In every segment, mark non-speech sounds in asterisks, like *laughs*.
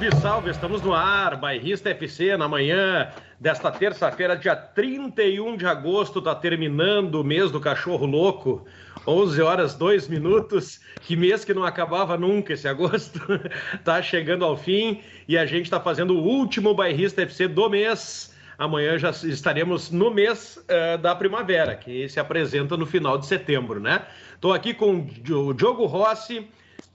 Salve, salve! Estamos no ar, Bairrista FC, na manhã desta terça-feira, dia 31 de agosto, está terminando o mês do cachorro louco. 11 horas 2 minutos. Que mês que não acabava nunca esse agosto. *laughs* tá chegando ao fim e a gente está fazendo o último Bairrista FC do mês. Amanhã já estaremos no mês uh, da primavera, que se apresenta no final de setembro, né? Estou aqui com o Diogo Rossi,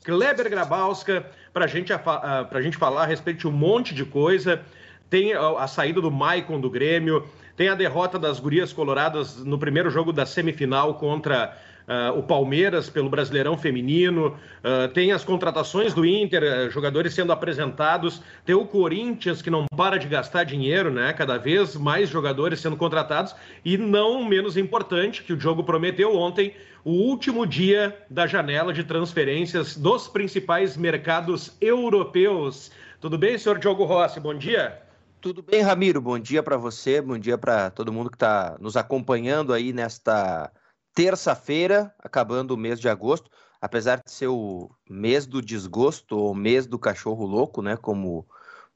Kleber Grabowska, para gente, a gente falar a respeito de um monte de coisa. Tem a, saída do Maicon do Grêmio, tem a derrota das Gurias Coloradas no primeiro jogo da semifinal contra Uh, o Palmeiras pelo Brasileirão Feminino, uh, tem as contratações do Inter, uh, jogadores sendo apresentados, tem o Corinthians que não para de gastar dinheiro, né? Cada vez mais jogadores sendo contratados, e não menos importante, que o jogo prometeu ontem, o último dia da janela de transferências dos principais mercados europeus. Tudo bem, senhor Diogo Rossi? Bom dia. Tudo bem, Ramiro? Bom dia para você, bom dia para todo mundo que está nos acompanhando aí nesta terça-feira, acabando o mês de agosto, apesar de ser o mês do desgosto ou mês do cachorro louco, né? Como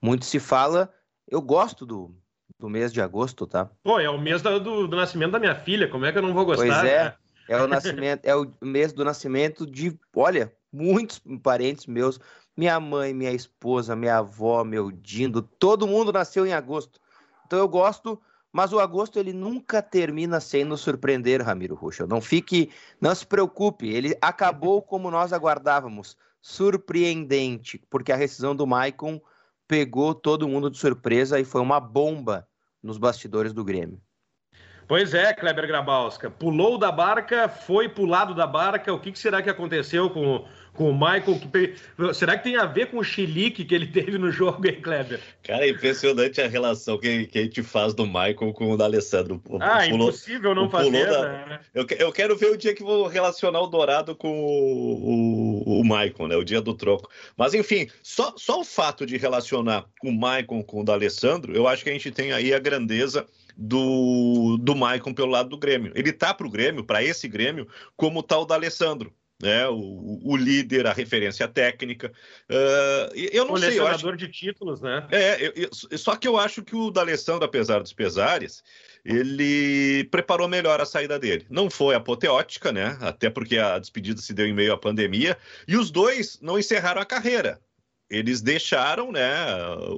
muito se fala, eu gosto do, do mês de agosto, tá? Pô, é o mês do, do, do nascimento da minha filha, como é que eu não vou gostar? Pois é, né? é o *laughs* nascimento, é o mês do nascimento de, olha, muitos parentes meus, minha mãe, minha esposa, minha avó, meu dindo, todo mundo nasceu em agosto. Então eu gosto mas o agosto ele nunca termina sem nos surpreender, Ramiro Ruschel. Não fique, não se preocupe, ele acabou *laughs* como nós aguardávamos, surpreendente, porque a rescisão do Maicon pegou todo mundo de surpresa e foi uma bomba nos bastidores do Grêmio. Pois é, Kleber Grabowska. Pulou da barca, foi pulado da barca. O que, que será que aconteceu com com o Michael. Que... Será que tem a ver com o chilique que ele teve no jogo, hein, Kleber? Cara, é impressionante a relação que, que a gente faz do Michael com o da Alessandro. Ah, pulou, impossível não fazer. Da... Né? Eu, eu quero ver o dia que vou relacionar o Dourado com o, o, o Michael, né? O dia do troco. Mas, enfim, só, só o fato de relacionar o Michael com o da Alessandro, eu acho que a gente tem aí a grandeza do, do Maicon pelo lado do Grêmio. Ele tá para o Grêmio, para esse Grêmio, como tal da Alessandro né? O, o, líder, a referência técnica. Uh, eu não sei. Eu acho... de títulos, né? É, eu, eu, só que eu acho que o D'Alessandro, apesar dos pesares, ele preparou melhor a saída dele. Não foi apoteótica, né? Até porque a despedida se deu em meio à pandemia. E os dois não encerraram a carreira eles deixaram, né?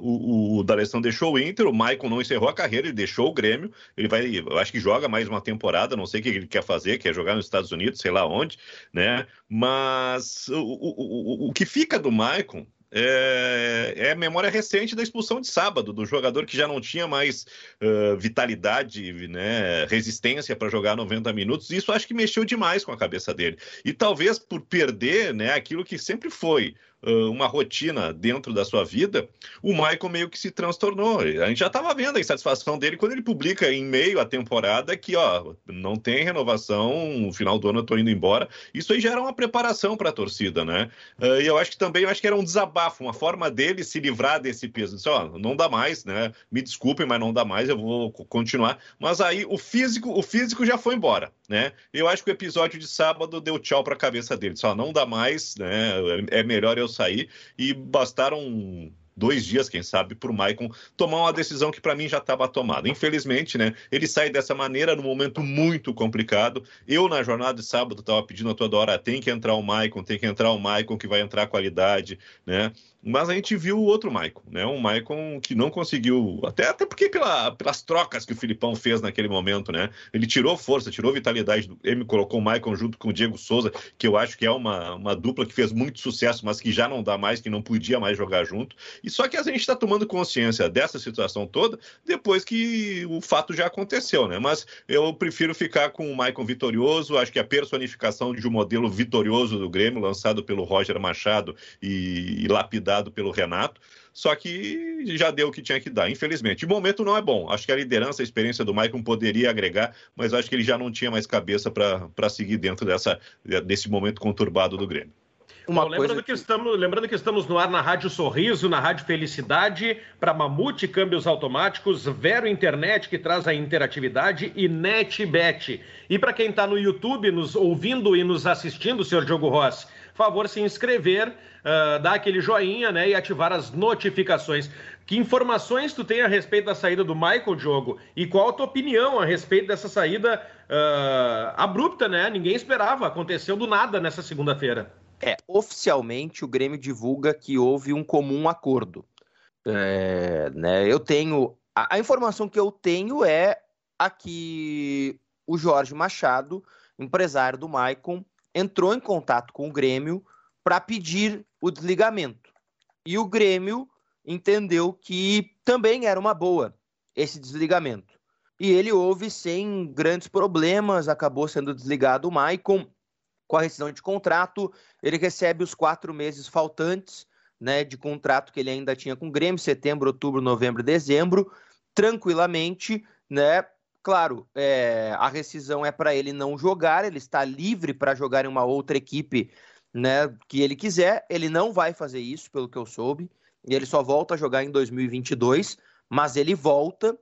O, o, D'Alessandro deixou o Inter, o Maicon não encerrou a carreira, ele deixou o Grêmio. Ele vai, eu acho que joga mais uma temporada, não sei o que ele quer fazer, quer jogar nos Estados Unidos, sei lá onde, né? Mas o, o, o, o que fica do Maicon é, é memória recente da expulsão de sábado, do jogador que já não tinha mais uh, vitalidade, né, resistência para jogar 90 minutos. Isso acho que mexeu demais com a cabeça dele. E talvez por perder né, aquilo que sempre foi uma rotina dentro da sua vida, o Michael meio que se transtornou. A gente já estava vendo a insatisfação dele quando ele publica em meio à temporada que, ó, não tem renovação, no final do ano eu tô indo embora. Isso aí já era uma preparação para a torcida, né? E eu acho que também, eu acho que era um desabafo, uma forma dele se livrar desse peso. Disse, ó, não dá mais, né? Me desculpem, mas não dá mais, eu vou continuar. Mas aí o físico, o físico já foi embora, né? Eu acho que o episódio de sábado deu tchau para a cabeça dele. Só não dá mais, né? É melhor eu sair e bastaram dois dias, quem sabe, para o Maicon tomar uma decisão que para mim já estava tomada. Infelizmente, né? Ele sai dessa maneira num momento muito complicado. Eu, na jornada de sábado, estava pedindo a toda hora: tem que entrar o Maicon, tem que entrar o Maicon que vai entrar qualidade, né? Mas a gente viu o outro Maicon, né? Um Maicon que não conseguiu, até, até porque pela, pelas trocas que o Filipão fez naquele momento, né? Ele tirou força, tirou vitalidade, ele colocou o Maicon junto com o Diego Souza, que eu acho que é uma, uma dupla que fez muito sucesso, mas que já não dá mais, que não podia mais jogar junto. E só que a gente está tomando consciência dessa situação toda depois que o fato já aconteceu, né? Mas eu prefiro ficar com o Maicon vitorioso, acho que a personificação de um modelo vitorioso do Grêmio, lançado pelo Roger Machado e, e lapidado dado pelo Renato, só que já deu o que tinha que dar, infelizmente. O momento não é bom. Acho que a liderança, a experiência do Maicon poderia agregar, mas acho que ele já não tinha mais cabeça para seguir dentro dessa, desse momento conturbado do Grêmio. Bom, lembrando, que... que... estamos, lembrando que estamos no ar na Rádio Sorriso, na Rádio Felicidade, para Mamute Câmbios Automáticos, Vero Internet, que traz a interatividade, e NetBet. E para quem está no YouTube, nos ouvindo e nos assistindo, senhor Diogo Rossi, favor se inscrever, uh, dar aquele joinha, né, e ativar as notificações. Que informações tu tem a respeito da saída do Michael, Diogo? E qual a tua opinião a respeito dessa saída uh, abrupta, né? Ninguém esperava, aconteceu do nada nessa segunda-feira. É, oficialmente o Grêmio divulga que houve um comum acordo. É, né, eu tenho. A, a, informação que eu tenho é a que o Jorge Machado, empresário do Maicon, entrou em contato com o Grêmio para pedir o desligamento. E o Grêmio entendeu que também era uma boa esse desligamento. E ele houve sem grandes problemas, acabou sendo desligado o Maicon com a rescisão de contrato, ele recebe os quatro meses faltantes né, de contrato que ele ainda tinha com o Grêmio, setembro, outubro, novembro, dezembro, tranquilamente, né? Claro, é, a rescisão é para ele não jogar, ele está livre para jogar em uma outra equipe né, que ele quiser. Ele não vai fazer isso, pelo que eu soube, e ele só volta a jogar em 2022, mas ele volta.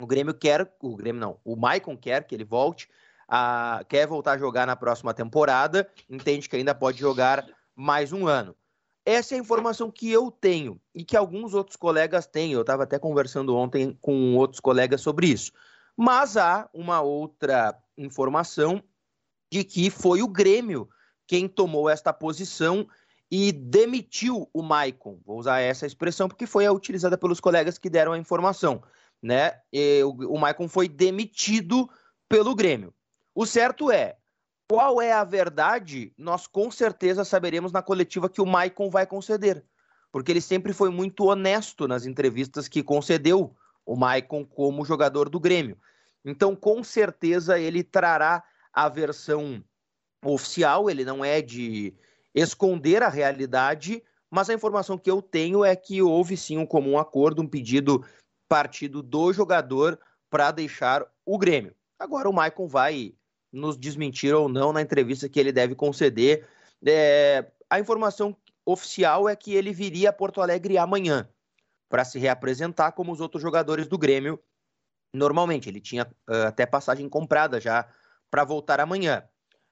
O Grêmio quer, o Grêmio não, o Maicon quer que ele volte a, quer voltar a jogar na próxima temporada, entende que ainda pode jogar mais um ano. Essa é a informação que eu tenho e que alguns outros colegas têm. Eu estava até conversando ontem com outros colegas sobre isso. Mas há uma outra informação de que foi o Grêmio quem tomou esta posição e demitiu o Maicon. Vou usar essa expressão porque foi a utilizada pelos colegas que deram a informação. Né? E o, o Maicon foi demitido pelo Grêmio. O certo é, qual é a verdade, nós com certeza saberemos na coletiva que o Maicon vai conceder. Porque ele sempre foi muito honesto nas entrevistas que concedeu o Maicon como jogador do Grêmio. Então, com certeza, ele trará a versão oficial, ele não é de esconder a realidade, mas a informação que eu tenho é que houve sim um comum acordo, um pedido partido do jogador para deixar o Grêmio. Agora o Maicon vai nos desmentir ou não na entrevista que ele deve conceder. É, a informação oficial é que ele viria a Porto Alegre amanhã para se reapresentar como os outros jogadores do Grêmio. Normalmente, ele tinha uh, até passagem comprada já para voltar amanhã.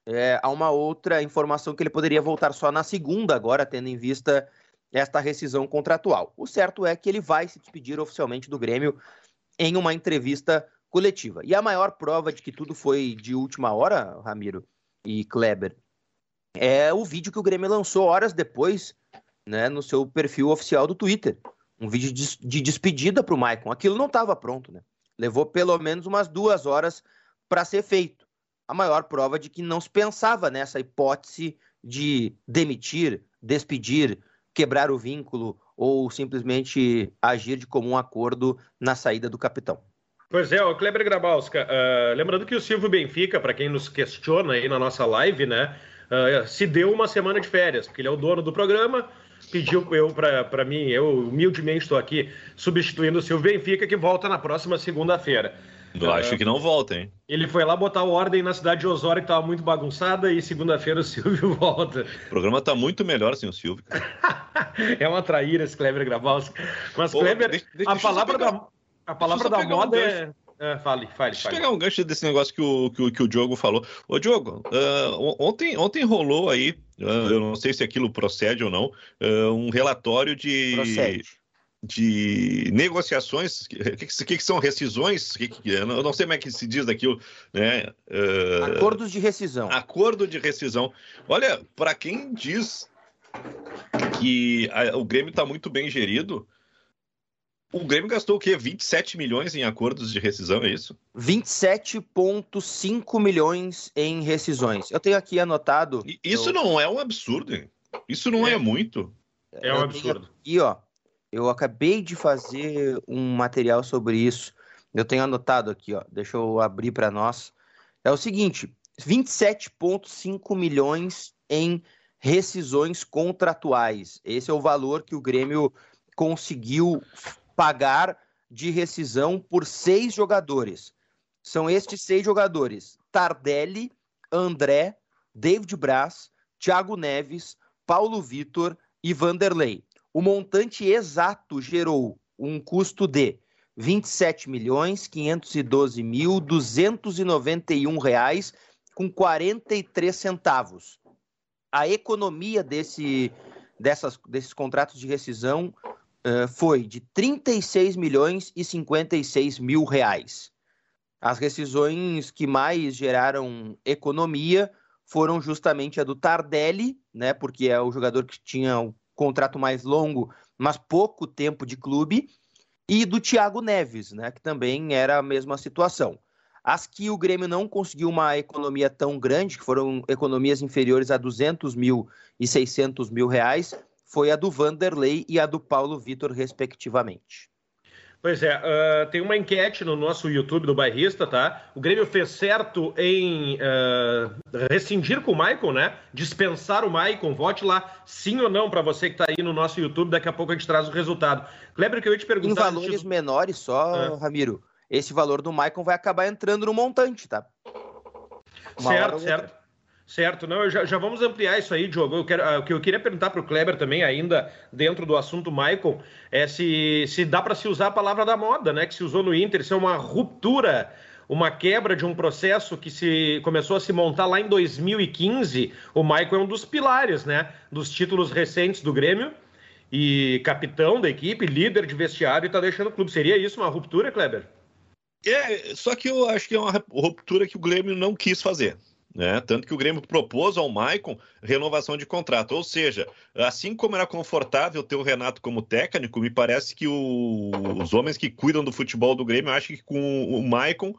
É, há uma outra informação que ele poderia voltar só na segunda, agora, tendo em vista esta rescisão contratual. O certo é que ele vai se despedir oficialmente do Grêmio em uma entrevista coletiva. E a maior prova de que tudo foi de última hora, Ramiro e Kleber, é o vídeo que o Grêmio lançou horas depois, né, no seu perfil oficial do Twitter. Um vídeo de, de despedida para o Maicon. Aquilo não estava pronto, né? Levou pelo menos umas duas horas para ser feito. A maior prova de que não se pensava nessa hipótese de demitir, despedir, quebrar o vínculo ou simplesmente agir de comum acordo na saída do capitão. Pois é, o Kleber Grabowska, uh, lembrando que o Silvio Benfica, para quem nos questiona aí na nossa live, né, uh, se deu uma semana de férias, porque ele é o dono do programa, pediu eu para mim, eu humildemente estou aqui substituindo o Silvio Benfica, que volta na próxima segunda-feira. Eu acho que não volta, hein? Ele foi lá botar ordem na cidade de Osório, que estava muito bagunçada, e segunda-feira o Silvio *laughs* volta. O programa está muito melhor sem o Silvio. *laughs* é uma traíra esse Kleber Grabowska. Mas, Pô, Kleber, deixa, deixa, a palavra da a palavra da moda um é... é. Fale, fale, Deixa eu pegar um gancho desse negócio que o, que o, que o Diogo falou. Ô, Diogo, uh, ontem, ontem rolou aí, uh, eu não sei se aquilo procede ou não, uh, um relatório de. Procede de negociações, o que, que, que, são rescisões? Que, que, eu não sei como é que se diz daquilo, né? Uh, Acordos de rescisão. Acordo de rescisão. Olha, para quem diz que a, o Grêmio está muito bem gerido, o Grêmio gastou o quê? 27 milhões em acordos de rescisão, é isso? 27,5 milhões em rescisões. Eu tenho aqui anotado. Isso eu... não é um absurdo, hein? Isso não é, é muito. É um absurdo. E ó, eu acabei de fazer um material sobre isso. Eu tenho anotado aqui, ó. Deixa eu abrir para nós. É o seguinte: 27,5 milhões em rescisões contratuais. Esse é o valor que o Grêmio conseguiu pagar de rescisão por seis jogadores. São estes seis jogadores: Tardelli, André, David Braz, Thiago Neves, Paulo Vitor e Vanderlei. O montante exato gerou um custo de 27.512.291 reais com 43 centavos. a economia desse, dessas, desses contratos de rescisão uh, foi de 36 milhões e 56 mil reais. As rescisões que mais geraram economia foram justamente a do Tardelli, né, porque é o jogador que tinha o contrato mais longo, mas pouco tempo de clube, e do Thiago Neves, né, que também era a mesma situação. As que o Grêmio não conseguiu uma economia tão grande, que foram economias inferiores a 200 mil e 600 mil reais, foi a do Vanderlei e a do Paulo Vitor, respectivamente. Pois é, uh, tem uma enquete no nosso YouTube do Bairrista, tá? O Grêmio fez certo em uh, rescindir com o Maicon, né? Dispensar o Maicon. Vote lá, sim ou não, para você que está aí no nosso YouTube. Daqui a pouco a gente traz o resultado. Kleber, que eu ia te perguntar... Em valores menores só, ah. Ramiro, esse valor do Maicon vai acabar entrando no montante, tá? Uma certo, certo. Certo, não, já, já vamos ampliar isso aí, Diogo. Eu quero, uh, o que eu queria perguntar para o Kleber também, ainda dentro do assunto Michael, é se, se dá para se usar a palavra da moda, né? Que se usou no Inter, se é uma ruptura, uma quebra de um processo que se começou a se montar lá em 2015. O Michael é um dos pilares, né? Dos títulos recentes do Grêmio e capitão da equipe, líder de vestiário e está deixando o clube. Seria isso uma ruptura, Kleber? É, só que eu acho que é uma ruptura que o Grêmio não quis fazer. Né? Tanto que o Grêmio propôs ao Maicon renovação de contrato. Ou seja, assim como era confortável ter o Renato como técnico, me parece que o... os homens que cuidam do futebol do Grêmio acham que com o Maicon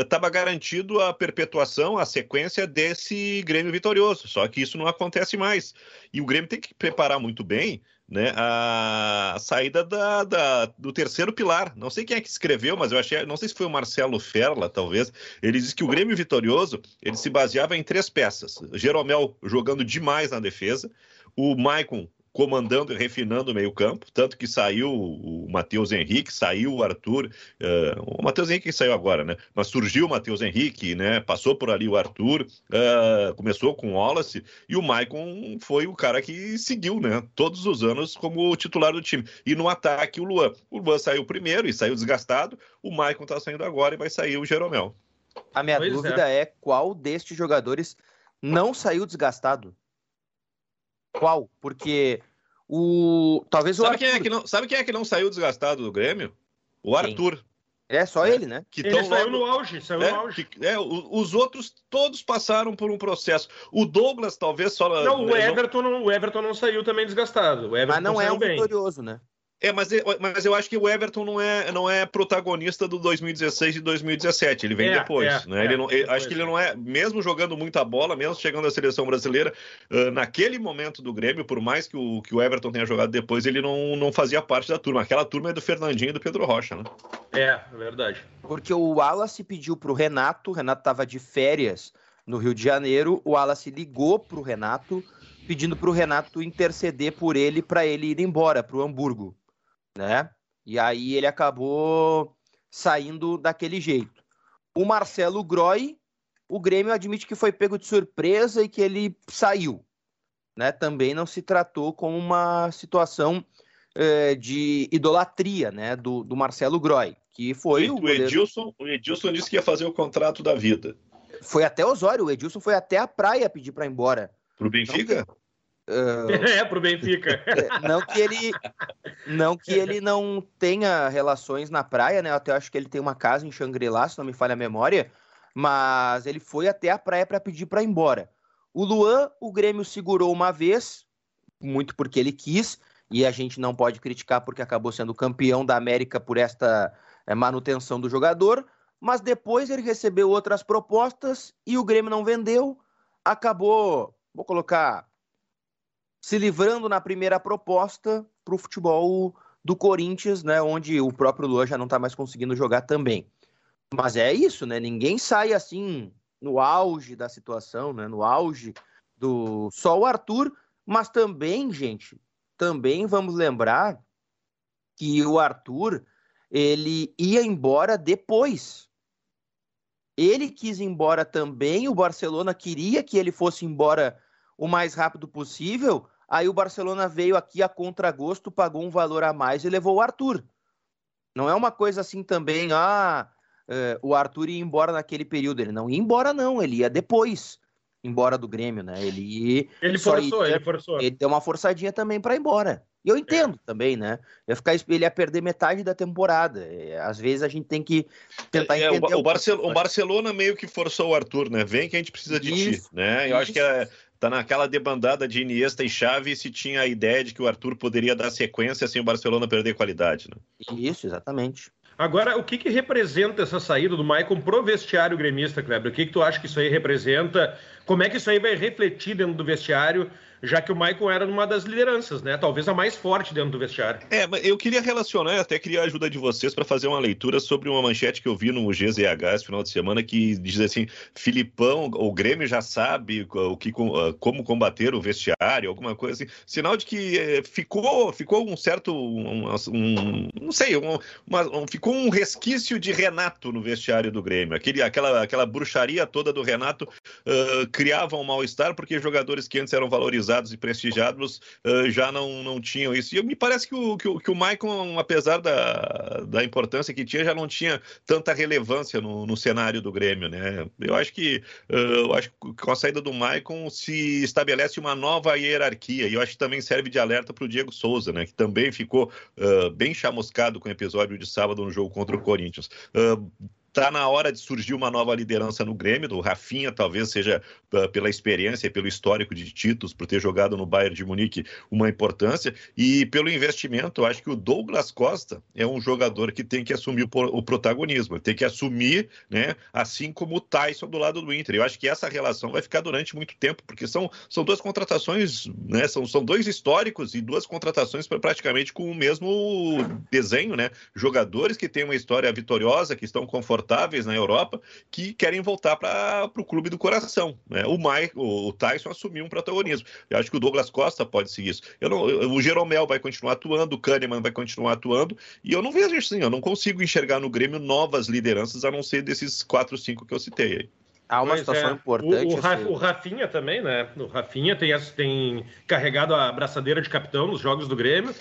estava uh, garantido a perpetuação, a sequência desse Grêmio vitorioso. Só que isso não acontece mais. E o Grêmio tem que preparar muito bem né, a saída da, da, do terceiro pilar. Não sei quem é que escreveu, mas eu achei, não sei se foi o Marcelo Ferla, talvez. Ele disse que o Grêmio vitorioso ele se baseava em três peças: Jeromel jogando demais na defesa, o Maicon comandando e refinando o meio-campo, tanto que saiu o Matheus Henrique, saiu o Arthur, uh, o Matheus Henrique saiu agora, né? Mas surgiu o Matheus Henrique, né? Passou por ali o Arthur, uh, começou com o Wallace, e o Maicon foi o cara que seguiu, né? Todos os anos como titular do time. E no ataque, o Luan. O Luan saiu primeiro e saiu desgastado, o Maicon tá saindo agora e vai sair o Jeromel. A minha pois dúvida é. é qual destes jogadores não saiu desgastado. Qual? Porque o. Talvez sabe o Quem é que não, sabe quem é que não saiu desgastado do Grêmio? O Arthur. É só é, ele, né? Que ele saiu logo... no auge, saiu é, no auge. Que, é, os outros todos passaram por um processo. O Douglas talvez só. Não, o Everton não, o Everton não saiu também desgastado. Mas não é um bem. vitorioso, né? É, mas, mas eu acho que o Everton não é, não é protagonista do 2016 e 2017. Ele vem é, depois. É, né? É, ele não, depois. Acho que ele não é, mesmo jogando muita bola, mesmo chegando à seleção brasileira, uh, naquele momento do Grêmio, por mais que o, que o Everton tenha jogado depois, ele não, não fazia parte da turma. Aquela turma é do Fernandinho e do Pedro Rocha, né? É, é verdade. Porque o Wallace pediu para o Renato, o Renato estava de férias no Rio de Janeiro, o Wallace ligou para o Renato, pedindo para o Renato interceder por ele para ele ir embora para o Hamburgo né? E aí ele acabou saindo daquele jeito. O Marcelo Groy, o Grêmio admite que foi pego de surpresa e que ele saiu. Né? Também não se tratou como uma situação eh, de idolatria né? do, do Marcelo Groy, que foi o, o, Edilson, o Edilson disse que ia fazer o contrato da vida. Foi até Osório, o Edilson foi até a praia pedir para ir embora. Pro Benfica? Então, Uh, é, pro Benfica. É, não que ele não que ele não tenha relações na praia, né? Eu até acho que ele tem uma casa em Xangri-Lá, se não me falha a memória, mas ele foi até a praia para pedir para ir embora. O Luan, o Grêmio segurou uma vez, muito porque ele quis, e a gente não pode criticar porque acabou sendo campeão da América por esta é, manutenção do jogador, mas depois ele recebeu outras propostas e o Grêmio não vendeu, acabou, vou colocar se livrando na primeira proposta para o futebol do Corinthians, né, onde o próprio Luan já não está mais conseguindo jogar também. Mas é isso, né? Ninguém sai assim no auge da situação, né? No auge do só o Arthur, mas também, gente, também vamos lembrar que o Arthur ele ia embora depois. Ele quis ir embora também, o Barcelona queria que ele fosse embora o mais rápido possível, Aí o Barcelona veio aqui a contragosto, pagou um valor a mais e levou o Arthur. Não é uma coisa assim também, ah, é, o Arthur ia embora naquele período. Ele não ia embora, não, ele ia depois. embora do Grêmio, né? Ele ele forçou, ia, ele forçou. Ele deu uma forçadinha também para ir embora. E eu entendo é. também, né? Ia ficar, ele ia perder metade da temporada. É, às vezes a gente tem que tentar é, entender. O, o, Barcel o, Barcelona meio que forçou o Arthur, né? Vem que a gente precisa de Isso. ti, né? Eu Isso. acho que é, tá naquela debandada de Iniesta e Xavi se tinha a ideia de que o Arthur poderia dar sequência sem o Barcelona perder qualidade, né? Isso, exatamente. Agora, o que, que representa essa saída do Maicon pro vestiário gremista, Kleber? O que, que tu acha que isso aí representa? Como é que isso aí vai refletir dentro do vestiário? já que o Maicon era uma das lideranças, né? Talvez a mais forte dentro do vestiário. É, eu queria relacionar, até queria a ajuda de vocês para fazer uma leitura sobre uma manchete que eu vi no GZH esse final de semana que diz assim: Filipão, o Grêmio já sabe o que, ah, como combater o vestiário, alguma coisa assim. Sinal de que é, ficou, ficou um certo, um, um não sei, um, uma, um, ficou um resquício de Renato no vestiário do Grêmio. Aquele, aquela, aquela bruxaria toda do Renato uh, criava um mal-estar porque jogadores que antes eram valorizados e prestigiados uh, já não, não tinham isso. E me parece que o, que o, que o Maicon, apesar da, da importância que tinha, já não tinha tanta relevância no, no cenário do Grêmio, né? Eu acho que uh, eu acho que com a saída do Maicon se estabelece uma nova hierarquia, e eu acho que também serve de alerta para o Diego Souza, né? Que também ficou bem chamuscado com o episódio de sábado no jogo contra o Corinthians. Uh, Está na hora de surgir uma nova liderança no Grêmio, do Rafinha, talvez seja uh, pela experiência, pelo histórico de títulos, por ter jogado no Bayern de Munique, uma importância, e pelo investimento, acho que o Douglas Costa é um jogador que tem que assumir o, o protagonismo, tem que assumir, né, assim como o Tyson do lado do Inter. Eu acho que essa relação vai ficar durante muito tempo, porque são, são duas contratações, né, são, são dois históricos e duas contratações praticamente com o mesmo desenho, né, jogadores que têm uma história vitoriosa, que estão confortáveis confortáveis na Europa que querem voltar para o clube do coração. Né? O, Mike, o, Tyson assumiu um protagonismo. Eu acho que o Douglas Costa pode seguir isso. Eu não, eu, o Jeromel vai continuar atuando, o Kahneman vai continuar atuando, e eu não vejo assim, eu não consigo enxergar no Grêmio novas lideranças a não ser desses quatro, cinco que eu citei aí. Há uma pois situação é. importante. O, o, assim. o, Rafinha também, né? O Rafinha tem, tem carregado a braçadeira de capitão nos jogos do Grêmio.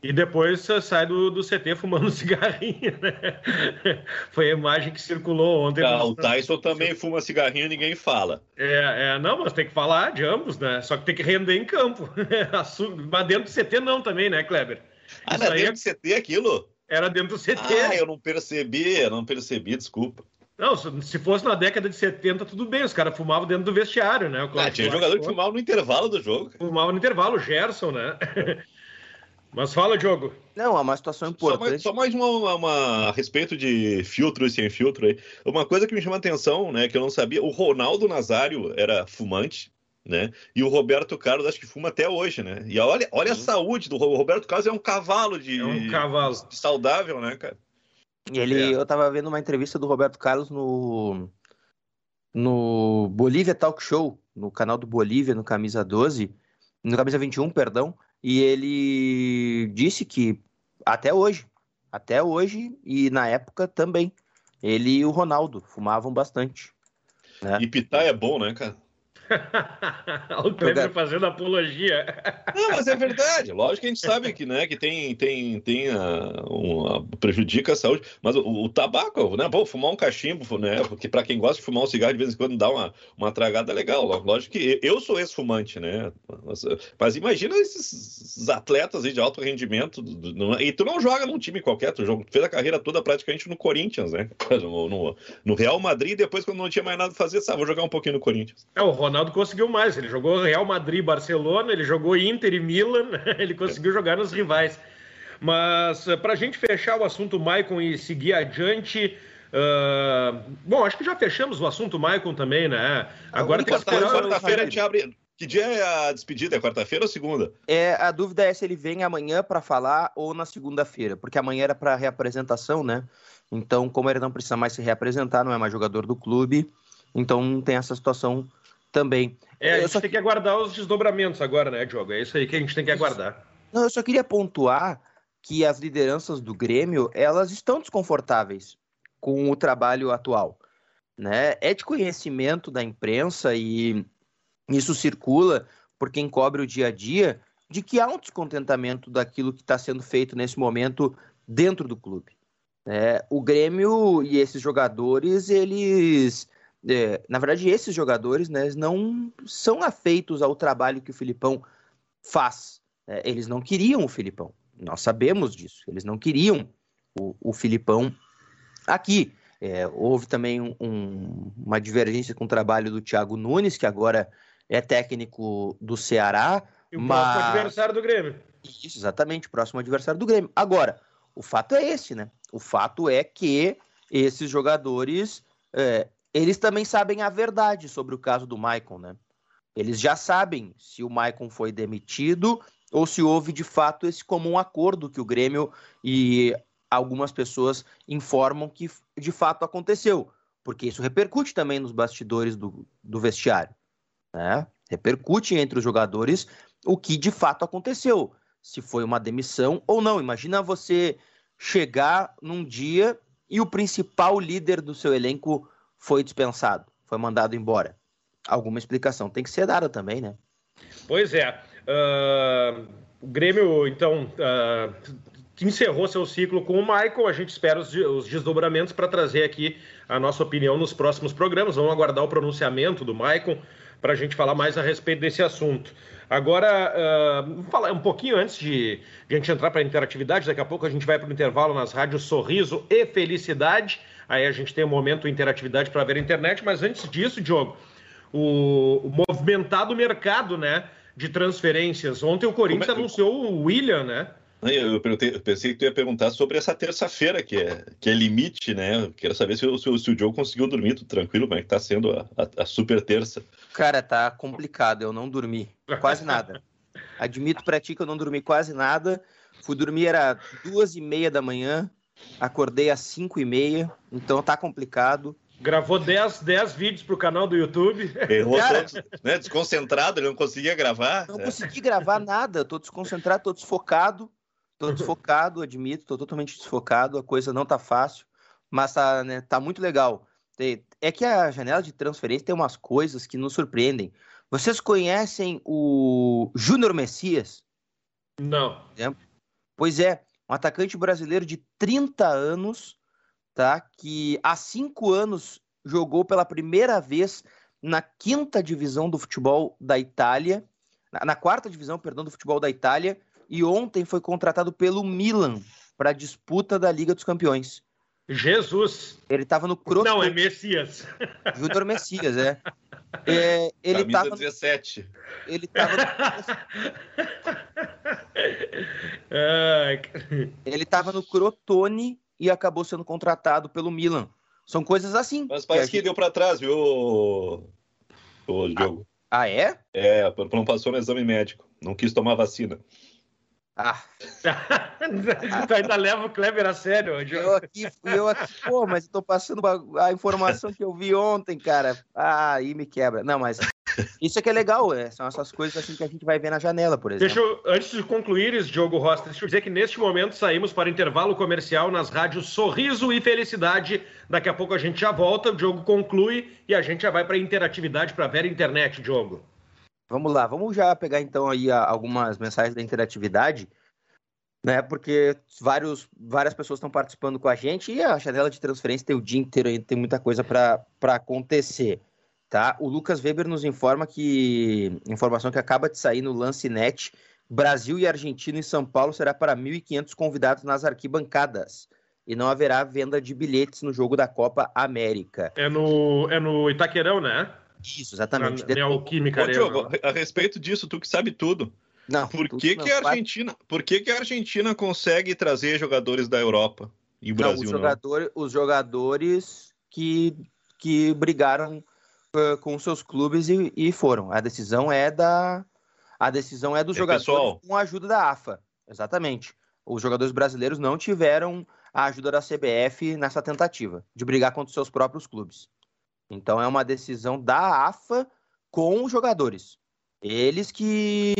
E depois sai do, do CT fumando *laughs* cigarrinho, né? Foi a imagem que circulou ontem. Ah, o Tyson também fuma cigarrinho ninguém fala. É, é, não, mas tem que falar de ambos, né? Só que tem que render em campo. *laughs* mas dentro do CT não também, né, Kleber? Ah, Isso dentro do CT aquilo? Era dentro do CT. Ah, eu não percebi, eu não percebi, desculpa. Não, se fosse na década de 70, tudo bem, os caras fumavam dentro do vestiário, né? Ah, tinha jogador que fumava no intervalo do jogo. Fumava no intervalo, o Gerson, né? *laughs* Mas fala, Diogo. Não, é uma situação importante. Só mais, só mais uma, uma, a respeito de filtro e sem filtro aí. Uma coisa que me chama a atenção, né, que eu não sabia, o Ronaldo Nazário era fumante, né? E o Roberto Carlos acho que fuma até hoje, né? E olha, olha a saúde do Roberto Carlos, é um cavalo de, é um cavalo. De saudável, né, cara? E ele, é. eu tava vendo uma entrevista do Roberto Carlos no no Bolívia Talk Show, no canal do Bolívia, no Camisa 12, no Camisa 21, perdão, e ele disse que até hoje, até hoje e na época também, ele e o Ronaldo fumavam bastante. Né? E pitar é bom, né, cara? *laughs* o Kleber fazendo apologia. Não, mas é verdade. Lógico que a gente sabe que, né, que tem, tem, tem a, uma, prejudica a saúde, mas o, o, tabaco, né? Pô, fumar um cachimbo, né? Porque para quem gosta de fumar um cigarro de vez em quando dá uma, uma tragada legal. Lógico que eu sou ex-fumante, né? Mas, mas, imagina esses atletas de alto rendimento. E tu não joga num time qualquer, tu fez a carreira toda praticamente no Corinthians, né? *laughs* No, no, no Real Madrid, depois, quando não tinha mais nada a fazer, sabe, vou jogar um pouquinho no Corinthians. É, o Ronaldo Ronaldo conseguiu mais. Ele jogou Real Madrid, Barcelona, ele jogou Inter e Milan, *laughs* ele conseguiu jogar nos rivais. Mas eh, para a gente fechar o assunto Maicon e seguir adiante, uh... bom, acho que já fechamos o assunto Maicon também, né? Agora tem que esperar. Quarta-feira a gente abre. Que dia é a despedida? É quarta-feira ou segunda? É, a dúvida é se ele vem amanhã para falar ou na segunda-feira, porque amanhã era para reapresentação, né? Então, como ele não precisa mais se reapresentar, não é mais jogador do clube, então tem essa situação também. É, a gente só... tem que aguardar os desdobramentos agora, né, Diogo? É isso aí que a gente tem que aguardar. Não, eu só queria pontuar que as lideranças do Grêmio, elas estão desconfortáveis com o trabalho atual. Né? É de conhecimento da imprensa e isso circula por quem cobre o dia a dia de que há um descontentamento daquilo que está sendo feito nesse momento dentro do clube. É, o Grêmio e esses jogadores, eles é, na verdade, esses jogadores né, não são afeitos ao trabalho que o Filipão faz. É, eles não queriam o Filipão. Nós sabemos disso. Eles não queriam o, o Filipão aqui. É, houve também um, uma divergência com o trabalho do Thiago Nunes, que agora é técnico do Ceará. E o mas... próximo adversário do Grêmio. Isso, exatamente, próximo adversário do Grêmio. Agora, o fato é esse, né? O fato é que esses jogadores, é, eles também sabem a verdade sobre o caso do Maicon, né? Eles já sabem se o Maicon foi demitido ou se houve de fato esse comum acordo que o Grêmio e algumas pessoas informam que de fato aconteceu, porque isso repercute também nos bastidores do, do vestiário, né? Repercute entre os jogadores o que de fato aconteceu, se foi uma demissão ou não. Imagina você chegar num dia e o principal líder do seu elenco foi dispensado, foi mandado embora. Alguma explicação tem que ser dada também, né? Pois é. Uh, o Grêmio, então, uh, encerrou seu ciclo com o Michael. A gente espera os, os desdobramentos para trazer aqui a nossa opinião nos próximos programas. Vamos aguardar o pronunciamento do Michael para a gente falar mais a respeito desse assunto. Agora, uh, falar um pouquinho antes de, de a gente entrar para a interatividade, daqui a pouco a gente vai para o intervalo nas rádios Sorriso e Felicidade. Aí a gente tem um momento interatividade para ver a internet, mas antes disso, Diogo, o, o movimentado mercado né, de transferências. Ontem o Corinthians é... anunciou o William, né? Eu, eu, pensei que tu ia perguntar sobre essa terça-feira, que é, que é limite, né? Eu quero saber se, o, se, se o Joe conseguiu dormir tudo tranquilo, como é que tá sendo a, a, a, super terça. Cara, tá complicado, eu não dormi, quase nada. *laughs* Admito pra ti que eu não dormi quase nada. Fui dormir, era duas e meia da manhã, acordei às cinco e meia, então tá complicado. Gravou 10, 10 vídeos pro canal do YouTube. Errou Cara, todos, né? Desconcentrado, ele não conseguia gravar. Não é. consegui gravar nada, tô desconcentrado, tô desfocado. Tô *laughs* desfocado, admito, tô totalmente desfocado, a coisa não tá fácil, mas tá, né, tá muito legal. É que a janela de transferência tem umas coisas que nos surpreendem. Vocês conhecem o Júnior Messias? Não. Pois é, um atacante brasileiro de 30 anos, tá? Que há cinco anos jogou pela primeira vez na quinta divisão do futebol da Itália, na, na quarta divisão, perdão, do futebol da Itália, e ontem foi contratado pelo Milan para a disputa da Liga dos Campeões. Jesus! Ele estava no Croto. Não, é Messias. Júnior Messias, é. *laughs* é ele estava 17. Ele estava *laughs* Ele estava no Crotone e acabou sendo contratado pelo Milan. São coisas assim. Mas parece que, gente... deu para trás, viu, o, o jogo. Ah, ah, é? É, não passou no exame médico. Não quis tomar vacina. Ah. ainda leva o Kleber a sério hoje. Eu aqui, eu aqui, pô, mas eu tô passando a informação que eu vi ontem, cara. Ah, aí me quebra. Não, mas isso é que é legal, é, são essas coisas assim que a gente vai ver na janela, por exemplo. Deixa eu, antes de concluir, Diogo Rosta, deixa eu dizer que neste momento saímos para intervalo comercial nas rádios Sorriso e Felicidade. Daqui a pouco a gente já volta, o Diogo conclui e a gente já vai para interatividade para ver a internet, Diogo. Vamos lá, vamos já pegar então aí algumas mensagens da interatividade, né? Porque vários, várias pessoas estão participando com a gente e a janela de transferência tem o dia inteiro aí, tem muita coisa para acontecer, tá? O Lucas Weber nos informa que informação que acaba de sair no Lance Net, Brasil e Argentina em São Paulo será para 1.500 convidados nas arquibancadas e não haverá venda de bilhetes no jogo da Copa América. É no, é no Itaquerão, né? Isso, exatamente. Na Neoquímica Ô, Diogo, a respeito disso, tu que sabe tudo. Não, por que, que a Argentina, por que, que a Argentina consegue trazer jogadores da Europa e o não, Brasil os jogadores, não? Os jogadores que, que brigaram uh, com seus clubes e, e, foram. A decisão é da a decisão é dos é jogadores pessoal. com a ajuda da AFA. Exatamente. Os jogadores brasileiros não tiveram a ajuda da CBF nessa tentativa de brigar contra os seus próprios clubes. Então é uma decisão da AFA com os jogadores. Eles que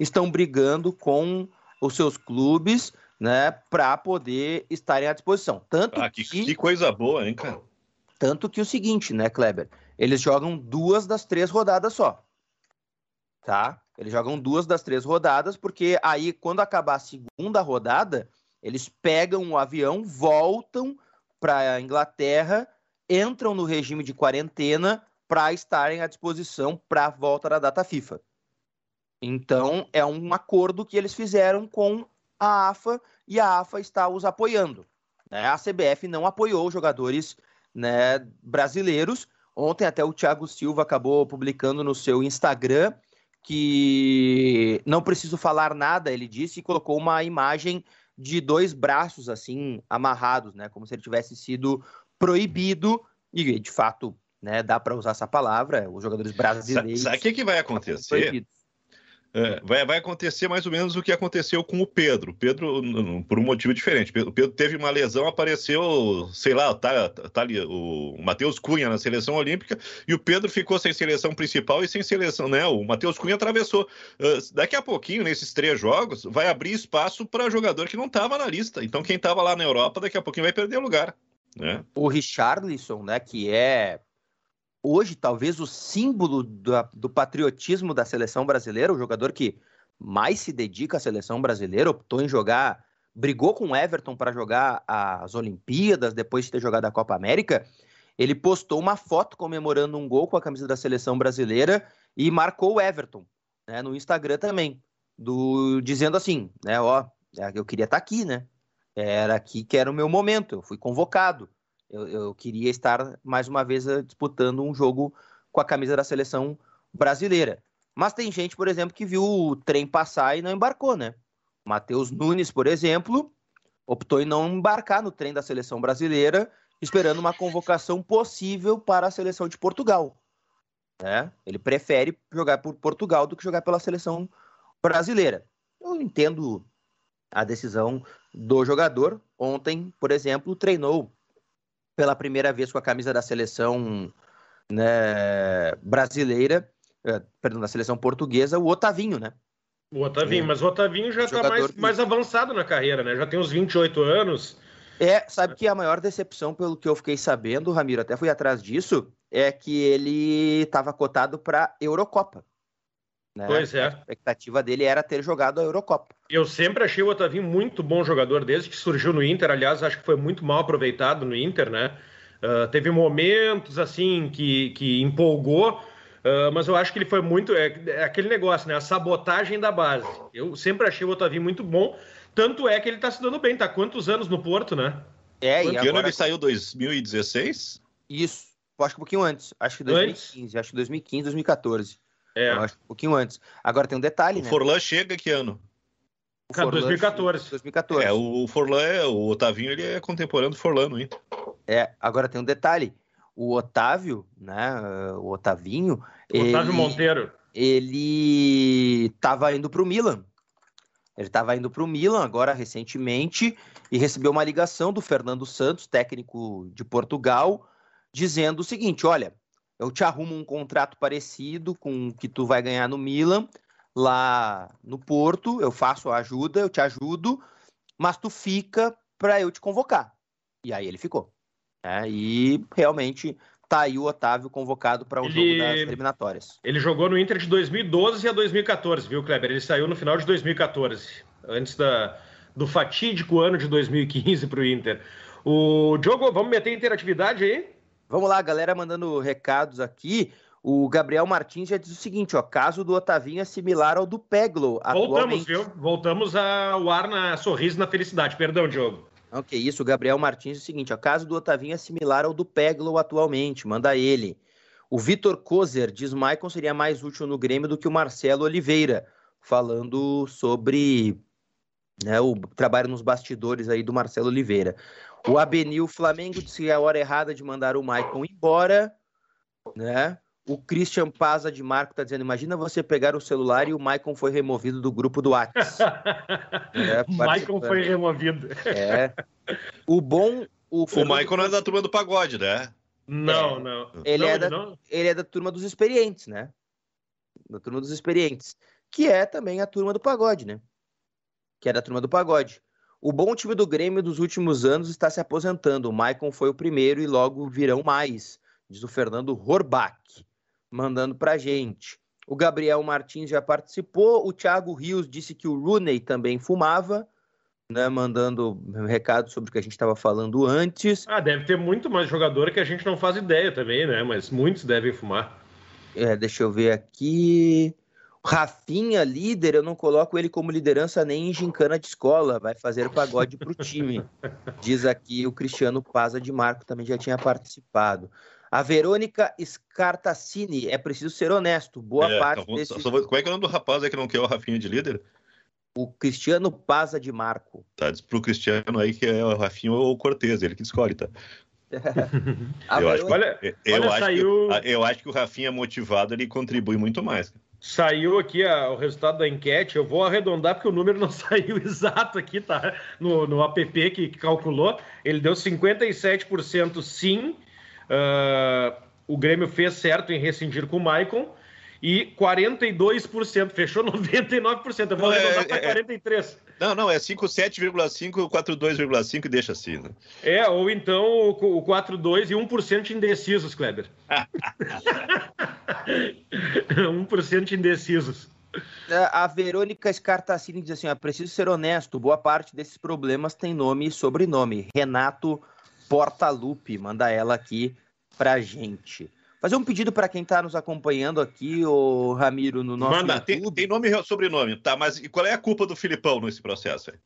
estão brigando com os seus clubes, né, para poder estarem à disposição. Tanto ah, que, que, que coisa boa, hein, cara? Tanto que o seguinte, né, Kleber? Eles jogam duas das três rodadas só. Tá? Eles jogam duas das três rodadas, porque aí, quando acabar a segunda rodada, eles pegam o avião, voltam para a Inglaterra entram no regime de quarentena para estarem à disposição para a volta da data FIFA. Então, é um acordo que eles fizeram com a AFA e a AFA está os apoiando. Né? A CBF não apoiou os jogadores né, brasileiros. Ontem, até o Thiago Silva acabou publicando no seu Instagram que não preciso falar nada, ele disse, e colocou uma imagem de dois braços assim amarrados, né, como se ele tivesse sido proibido e de fato, né, dá para usar essa palavra. Os jogadores brasileiros. Sabe o que, que vai acontecer? É, vai, vai acontecer mais ou menos o que aconteceu com o Pedro. Pedro, por um motivo diferente. O Pedro teve uma lesão, apareceu, sei lá, tá, tá ali, o Matheus Cunha na seleção olímpica, e o Pedro ficou sem seleção principal e sem seleção, né? O Matheus Cunha atravessou. Uh, daqui a pouquinho, nesses três jogos, vai abrir espaço para jogador que não estava na lista. Então, quem estava lá na Europa, daqui a pouquinho vai perder lugar. Né? O Richarlison, né, que é hoje talvez o símbolo do, do patriotismo da seleção brasileira, o jogador que mais se dedica à seleção brasileira, optou em jogar, brigou com o Everton para jogar as Olimpíadas, depois de ter jogado a Copa América. Ele postou uma foto comemorando um gol com a camisa da seleção brasileira e marcou o Everton né, no Instagram também, do, dizendo assim, né, ó, eu queria estar tá aqui, né? Era aqui que era o meu momento, eu fui convocado. Eu, eu queria estar mais uma vez eh, disputando um jogo com a camisa da seleção brasileira. Mas tem gente, por exemplo, que viu o trem passar e não embarcou, né? Matheus Nunes, por exemplo, optou em não embarcar no trem da seleção brasileira, esperando uma convocação possível para a seleção de Portugal. Né? Ele prefere jogar por Portugal do que jogar pela seleção brasileira. Eu entendo a decisão do jogador. Ontem, por exemplo, treinou pela primeira vez com a camisa da seleção né, brasileira, eh, perdão, da seleção portuguesa, o Otavinho, né? O Otavinho, é. mas o Otavinho já está mais, que... mais avançado na carreira, né? Já tem uns 28 anos. É, sabe que a maior decepção, pelo que eu fiquei sabendo, Ramiro, até fui atrás disso, é que ele estava cotado para Eurocopa. Né? Pois é. A expectativa dele era ter jogado a Eurocopa. Eu sempre achei o Otavinho muito bom jogador, desde que surgiu no Inter. Aliás, acho que foi muito mal aproveitado no Inter, né? Uh, teve momentos assim que, que empolgou, uh, mas eu acho que ele foi muito. É, é, aquele negócio, né? A sabotagem da base. Eu sempre achei o Otavinho muito bom. Tanto é que ele tá se dando bem, tá quantos anos no Porto, né? É, Quanto e agora... ano ele saiu? 2016? Isso, acho que um pouquinho antes. Acho que 2015, antes? acho que 2015, 2014. É. Eu acho um pouquinho antes. Agora tem um detalhe, o né? Forlan chega que ano? O Forlan, 2014. 2014. É, o Forlan, é, o Otavinho, ele é contemporâneo do Forlan no Inter. É, agora tem um detalhe. O Otávio, né, o Otavinho... O Otávio Monteiro. Ele estava indo para o Milan. Ele estava indo para o Milan agora recentemente e recebeu uma ligação do Fernando Santos, técnico de Portugal, dizendo o seguinte: olha, eu te arrumo um contrato parecido com o que tu vai ganhar no Milan, lá no Porto, eu faço a ajuda, eu te ajudo, mas tu fica para eu te convocar. E aí ele ficou. Né? E realmente tá aí o Otávio convocado para o um jogo das eliminatórias. Ele jogou no Inter de 2012 a 2014, viu, Kleber? Ele saiu no final de 2014, antes da, do fatídico ano de 2015 para o Inter. O Diogo, vamos meter interatividade aí? Vamos lá, galera mandando recados aqui. O Gabriel Martins já diz o seguinte, ó, caso do Otavinho é similar ao do Peglo. Voltamos, viu? Voltamos ao ar na sorriso na felicidade. Perdão, Diogo. Ok, isso. O Gabriel Martins diz o seguinte, ó, caso do Otavinho é similar ao do Peglo atualmente. Manda ele. O Vitor Kozer diz Maicon seria mais útil no Grêmio do que o Marcelo Oliveira, falando sobre né, o trabalho nos bastidores aí do Marcelo Oliveira. O Abenil Flamengo disse que é a hora errada de mandar o Maicon embora, né? O Christian Paza de Marco está dizendo: imagina você pegar o celular e o Maicon foi removido do grupo do WhatsApp. *laughs* é, Maicon foi removido. É. O bom. O, o Maicon não é da turma do pagode, né? Não, é. não. Ele, não, é da, não. ele é da turma dos experientes, né? Da turma dos experientes. Que é também a turma do pagode, né? Que é da turma do pagode. O bom time do Grêmio dos últimos anos está se aposentando. O Maicon foi o primeiro e logo virão mais, diz o Fernando Horbach, mandando para gente. O Gabriel Martins já participou. O Thiago Rios disse que o Rooney também fumava. né, mandando recado sobre o que a gente estava falando antes. Ah, deve ter muito mais jogador que a gente não faz ideia também, né? Mas muitos devem fumar. É, deixa eu ver aqui. Rafinha, líder, eu não coloco ele como liderança nem em gincana de escola, vai fazer pagode para o time. *laughs* Diz aqui o Cristiano Paza de Marco, também já tinha participado. A Verônica Scartacini, é preciso ser honesto, boa é, parte então, desse... Como é que é o nome do rapaz aí que não quer o Rafinha de líder? O Cristiano Paza de Marco. Tá, diz pro Cristiano aí que é o Rafinha ou o Cortez, ele que escolhe, tá? *laughs* eu, acho, olha, eu, olha, acho saiu... que, eu acho que o Rafinha motivado ele contribui muito mais. Saiu aqui a, o resultado da enquete. Eu vou arredondar porque o número não *laughs* saiu exato aqui, tá? No, no app que, calculou. Ele deu 57% sim. Uh, o Grêmio fez certo em rescindir com o Maicon e 42%, fechou *laughs* 99%. Eu vou arredondar é, para 43%. É, não, não, é 57,5, 42,5 e deixa assim. Né? É, ou então o 42 e 1% indecisos, Kleber. *laughs* 1% indecisos. É, a Verônica Scartacini diz assim: ó, preciso ser honesto, boa parte desses problemas tem nome e sobrenome. Renato Portalupe, manda ela aqui pra gente. Fazer um pedido para quem está nos acompanhando aqui, o Ramiro, no nosso Manda, YouTube. Tem, tem nome e sobrenome, tá? Mas qual é a culpa do Filipão nesse processo aí?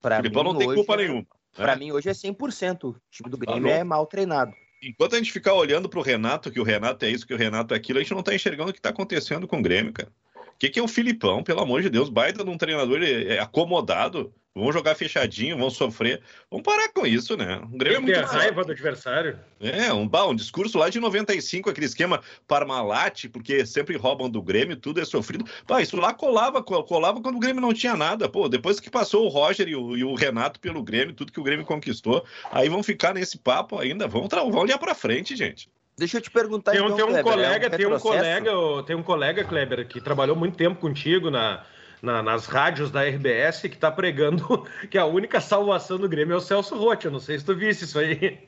Pra Filipão mim, não tem culpa é, nenhuma. Para né? mim, hoje é 100%. O time do Grêmio tá é mal treinado. Enquanto a gente ficar olhando para o Renato, que o Renato é isso, que o Renato é aquilo, a gente não está enxergando o que está acontecendo com o Grêmio, cara. O que, que é o Filipão, pelo amor de Deus? Baita de um treinador é acomodado vão jogar fechadinho, vão sofrer. Vamos parar com isso, né? O Grêmio Tem é muito raiva do adversário. É, um, um discurso lá de 95, aquele esquema Parmalat, porque sempre roubam do Grêmio, tudo é sofrido. Pá, isso lá colava, colava quando o Grêmio não tinha nada. Pô, depois que passou o Roger e o, e o Renato pelo Grêmio, tudo que o Grêmio conquistou, aí vão ficar nesse papo ainda, vão, vão olhar para frente, gente. Deixa eu te perguntar tem, então, tem um Kleber, colega, é um tem um colega, tem um colega Kleber que trabalhou muito tempo contigo na na, nas rádios da RBS que está pregando *laughs* que a única salvação do Grêmio é o Celso Rotti. Eu não sei se tu visse isso aí.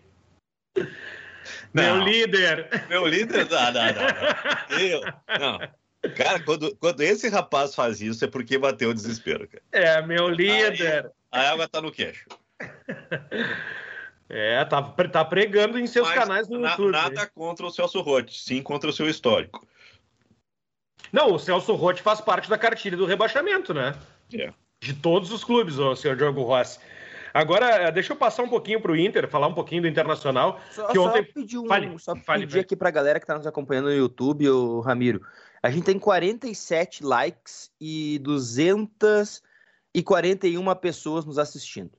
Não. Meu líder. Meu líder? Não, não, não. Eu, não. Cara, quando, quando esse rapaz faz isso é porque bateu o desespero, cara. É, meu líder. Aí, a água tá no queixo. *laughs* É, tá, tá pregando em seus Mas canais no YouTube. Nada contra o Celso Rotti, sim contra o seu histórico. Não, o Celso Rotti faz parte da cartilha do rebaixamento, né? É. De todos os clubes, o senhor Diogo Rossi. Agora, eh, deixa eu passar um pouquinho para o Inter, falar um pouquinho do Internacional. Só, que ontem... só pedir, um, fale, só fale, pedir aqui para a galera que está nos acompanhando no YouTube, o Ramiro. A gente tem 47 likes e 241 pessoas nos assistindo.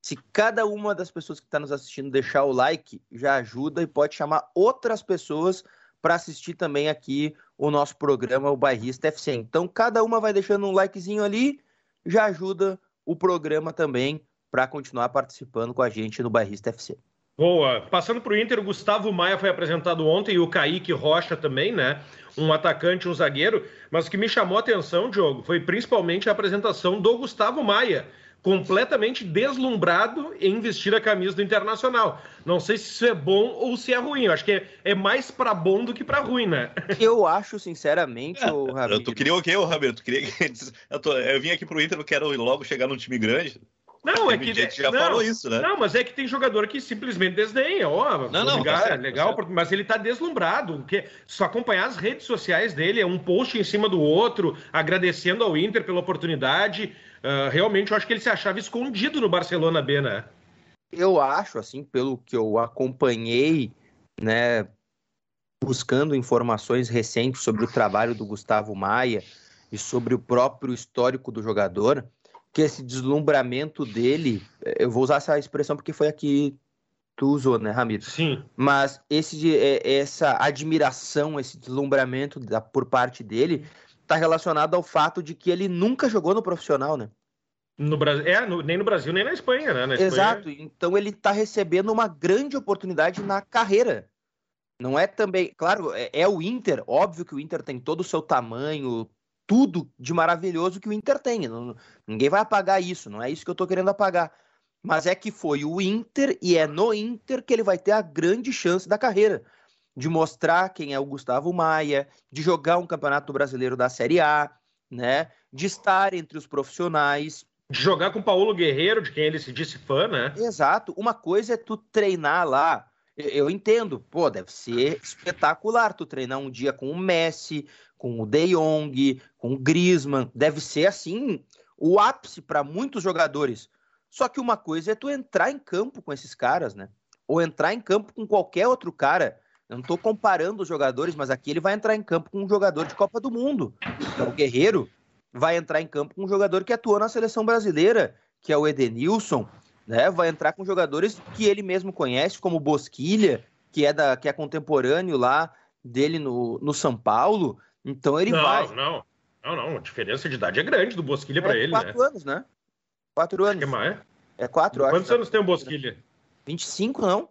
Se cada uma das pessoas que está nos assistindo deixar o like, já ajuda e pode chamar outras pessoas para assistir também aqui o nosso programa, o Bairrista FC. Então, cada uma vai deixando um likezinho ali, já ajuda o programa também para continuar participando com a gente no Bairrista FC. Boa. Passando para o Inter, o Gustavo Maia foi apresentado ontem e o Kaique Rocha também, né? Um atacante, um zagueiro. Mas o que me chamou a atenção, Diogo, foi principalmente a apresentação do Gustavo Maia completamente deslumbrado em vestir a camisa do Internacional. Não sei se isso é bom ou se é ruim. Eu acho que é, é mais para bom do que para ruim, né? *laughs* Eu acho, sinceramente, o Ramiro... Tu queria o quê, Ramiro? Tu queria que... eu, tô... eu vim aqui pro Inter, eu quero logo chegar num time grande. Não, é que. gente já não, falou isso, né? Não, mas é que tem jogador que simplesmente desdenha. Ó, não, não, ligar, tá certo, legal, tá mas ele tá deslumbrado. Porque só acompanhar as redes sociais dele, é um post em cima do outro, agradecendo ao Inter pela oportunidade. Uh, realmente, eu acho que ele se achava escondido no Barcelona B, né? Eu acho, assim, pelo que eu acompanhei, né, buscando informações recentes sobre o trabalho do Gustavo Maia e sobre o próprio histórico do jogador, que esse deslumbramento dele, eu vou usar essa expressão porque foi aqui tu usou, né, Ramiro? Sim. Mas esse, é, essa admiração, esse deslumbramento da, por parte dele, está relacionado ao fato de que ele nunca jogou no profissional, né? No Brasil, é, no, nem no Brasil, nem na Espanha, né? Na Espanha... Exato. Então ele está recebendo uma grande oportunidade na carreira. Não é também, claro, é, é, o Inter, óbvio que o Inter tem todo o seu tamanho, tudo de maravilhoso que o Inter tem. Não, ninguém vai apagar isso, não é isso que eu estou querendo apagar. Mas é que foi o Inter e é no Inter que ele vai ter a grande chance da carreira de mostrar quem é o Gustavo Maia, de jogar um campeonato brasileiro da Série A, né? De estar entre os profissionais, De jogar com o Paulo Guerreiro, de quem ele se disse fã, né? Exato. Uma coisa é tu treinar lá. Eu entendo, pô, deve ser espetacular tu treinar um dia com o Messi, com o De Jong, com o Griezmann. Deve ser assim o ápice para muitos jogadores. Só que uma coisa é tu entrar em campo com esses caras, né? Ou entrar em campo com qualquer outro cara. Eu não estou comparando os jogadores, mas aqui ele vai entrar em campo com um jogador de Copa do Mundo. Então, o Guerreiro vai entrar em campo com um jogador que atuou na seleção brasileira, que é o Edenilson, né? Vai entrar com jogadores que ele mesmo conhece, como Bosquilha, que é da que é contemporâneo lá dele no, no São Paulo. Então ele não, vai. Não, não, não. A diferença de idade é grande do Bosquilha é para ele, quatro né? anos, né? Quatro anos. Acho que mais. É quatro, Quantos acho. anos tem o Bosquilha? 25, não?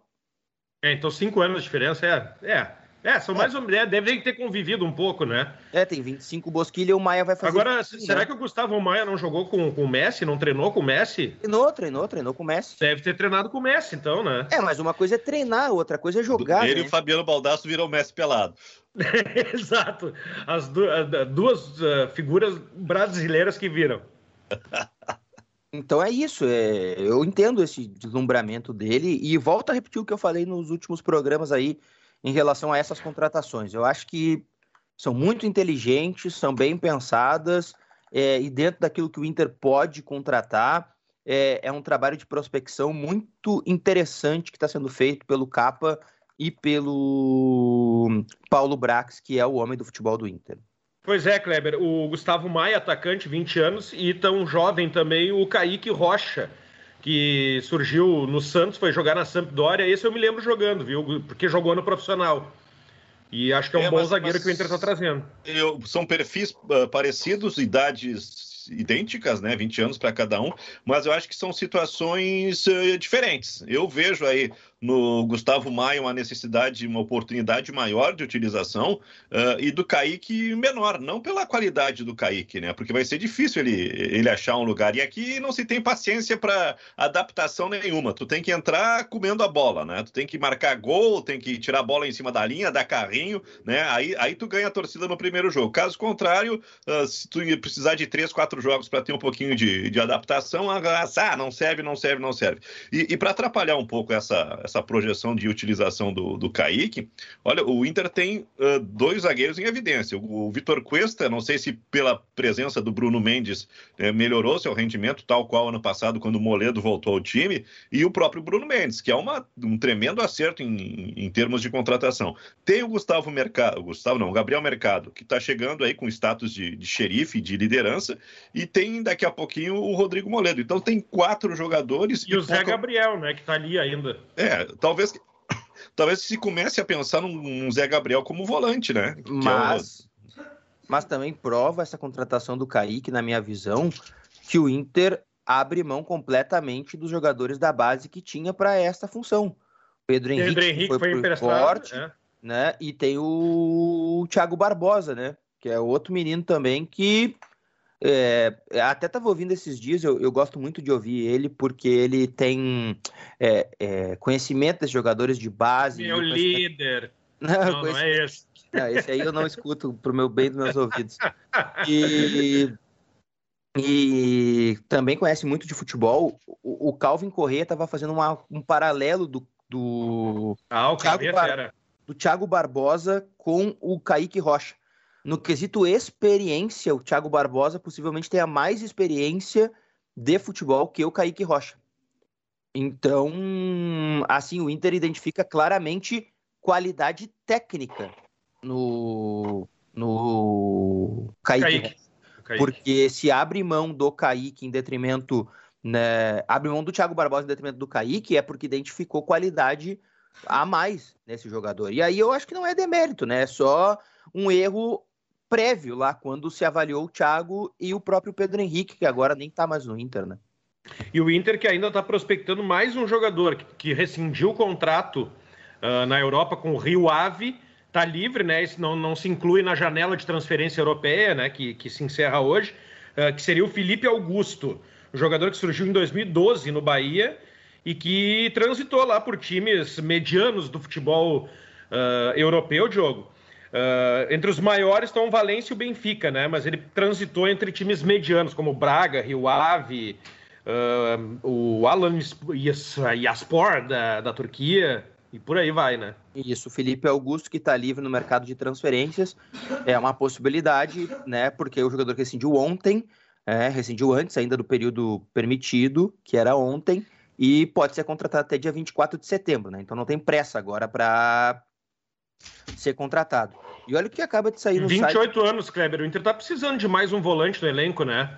É, então cinco anos de diferença é. É, é são mais ou menos. É, devem ter convivido um pouco, né? É, tem 25 Bosquilha e o Maia vai fazer. Agora, 25, será né? que o Gustavo Maia não jogou com, com o Messi, não treinou com o Messi? Treinou, treinou, treinou com o Messi. Deve ter treinado com o Messi, então, né? É, mas uma coisa é treinar, outra coisa é jogar. Ele e né? o Fabiano Baldasso viram o Messi pelado. *laughs* Exato. As du- a- duas uh, figuras brasileiras que viram. *laughs* Então é isso, é, eu entendo esse deslumbramento dele e volto a repetir o que eu falei nos últimos programas aí em relação a essas contratações. Eu acho que são muito inteligentes, são bem pensadas é, e dentro daquilo que o Inter pode contratar é, é um trabalho de prospecção muito interessante que está sendo feito pelo Capa e pelo Paulo Brax, que é o homem do futebol do Inter. Pois é, Kleber. O Gustavo Maia, atacante, 20 anos, e tão jovem também o Kaique Rocha, que surgiu no Santos, foi jogar na Sampdoria. Esse eu me lembro jogando, viu? Porque jogou no profissional. E acho que é um É, bom mas- zagueiro mas- que o Inter está trazendo. Eu- são perfis ah, parecidos, idades idênticas, né? 20 anos para cada um, mas eu acho que são situações eh, diferentes. Eu vejo aí no Gustavo Maia uma necessidade, uma oportunidade maior de utilização ah, e do Kaique menor, não pela qualidade do Kaique, né? Porque vai ser difícil ele, ele achar um lugar. E aqui não se tem paciência para adaptação nenhuma. Tu tem que entrar comendo a bola, né? Tu tem que marcar gol, tem que tirar a bola em cima da linha, dar carrinho, né? Aí, aí tu ganha a torcida no primeiro jogo. Caso contrário, ah, se tu precisar de três, quatro jogos para ter um pouquinho de, de adaptação, ah, não serve, não serve, não serve. E, e para atrapalhar um pouco essa, essa projeção de utilização do, do Kaique, olha, o Inter tem ah, dois zagueiros em evidência. O, o Vitor Cuesta, não sei se pela presença do Bruno Mendes eh, melhorou seu rendimento, tal qual ano passado, quando o Moledo voltou ao time, e o próprio Bruno Mendes, que é uma, um tremendo acerto em, em termos de contratação. Tem o Gustavo Mercado, Gustavo não, o Gabriel Mercado, que está chegando aí com status de, de xerife, de liderança, e tem daqui a pouquinho o Rodrigo Moledo. Então tem quatro jogadores. E o Zé pouca- Gabriel, né, que tá ali ainda. É, talvez. Talvez se comece a pensar num, num Zé Gabriel como volante, né? Que é o- Mas, mas também prova essa contratação do Kaique, na minha visão, que o Inter abre mão completamente dos jogadores da base que tinha para esta função. Pedro Henrique, Pedro que Henrique foi, foi pro emprestado. esporte, é. né? E tem o Thiago Barbosa, né? Que é outro menino também que é, até estava ouvindo esses dias, eu, eu gosto muito de ouvir ele, porque ele tem é, é, conhecimento desses jogadores de base. Meu conhecimento- líder. *laughs* Não, Não, não conhecimento- é esse. não, esse aí eu não escuto pro meu bem dos meus ouvidos. *laughs* E, e também conhece muito de futebol. O, o Calvin Corrêa estava fazendo uma- um paralelo do, do, Ah, o Thiago Thiago Bar- do Thiago Barbosa com o Kaique Rocha. No quesito experiência, o Thiago Barbosa possivelmente tenha mais experiência de futebol que o Kaique Rocha. Então, assim, o Inter identifica claramente qualidade técnica no, no Kaique, Kaique. Porque se abre mão do Kaique em detrimento. Né, abre mão do Thiago Barbosa em detrimento do Kaique é porque identificou qualidade a mais nesse jogador. E aí eu acho que não é demérito, né? É só um erro prévio lá quando se avaliou o Thiago e o próprio Pedro Henrique, que agora nem tá mais no Inter, né? E o Inter que ainda está prospectando mais um jogador que, que rescindiu o contrato ah, na Europa com o Rio Ave, está livre, né? Isso não, não se inclui na janela de transferência europeia, né? Que, que se encerra hoje, ah, que seria o Felipe Augusto, um jogador que surgiu em 2012 no Bahia e que transitou lá por times medianos do futebol ah, europeu, Diogo. Uh, entre os maiores estão o Valência e o Benfica, né? Mas ele transitou entre times medianos, como Braga, Rio Ave, uh, o Alan Yaspor da, da Turquia, e por aí vai, né? Isso, o Felipe Augusto, que está livre no mercado de transferências, é uma possibilidade, né? Porque o jogador rescindiu ontem, é, rescindiu antes ainda do período permitido, que era ontem, e pode ser contratado até dia 24 de setembro, né? Então não tem pressa agora para ser contratado. E olha o que acaba de sair no 28 site... anos, Kleber. O Inter tá precisando de mais um volante no elenco, né?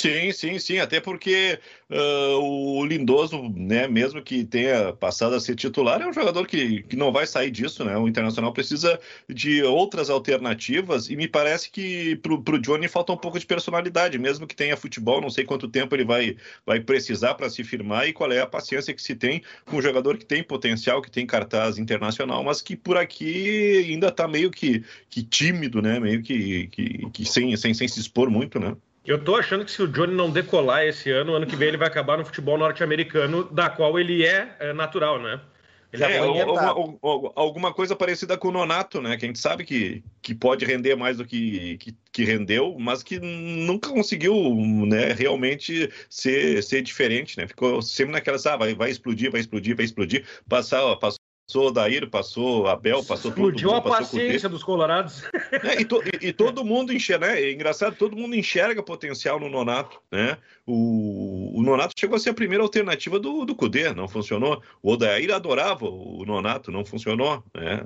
Sim, sim, sim, até porque uh, o Lindoso, né, mesmo que tenha passado a ser titular, é um jogador que, que não vai sair disso, né? O Internacional precisa de outras alternativas e me parece que pro, pro Johnny falta um pouco de personalidade, mesmo que tenha futebol, não sei quanto tempo ele vai, vai precisar para se firmar e qual é a paciência que se tem com um jogador que tem potencial, que tem cartaz internacional, mas que por aqui ainda está meio que, que tímido, né? Meio que, que, que sem, sem, sem se expor muito, né? Eu tô achando que se o Johnny não decolar esse ano, ano que vem ele vai acabar no futebol norte-americano, da qual ele é, é natural, né? É, alguma, alguma, coisa parecida com o Nonato, né? Que a gente sabe que, que pode render mais do que, que, que rendeu, mas que nunca conseguiu né, realmente ser, ser diferente, né? Ficou sempre naquela, ah, vai, vai explodir, vai explodir, vai explodir. Passar, passou Passou Daír, passou Abel, passou tudo. Explodiu a paciência dos colorados. *laughs* É, e, to, e, e, todo mundo enxerga, né? É engraçado, todo mundo enxerga potencial no Nonato, né? O, o Nonato chegou a ser a primeira alternativa do, do Cudê, não funcionou. O Odair adorava o Nonato, não funcionou. Né?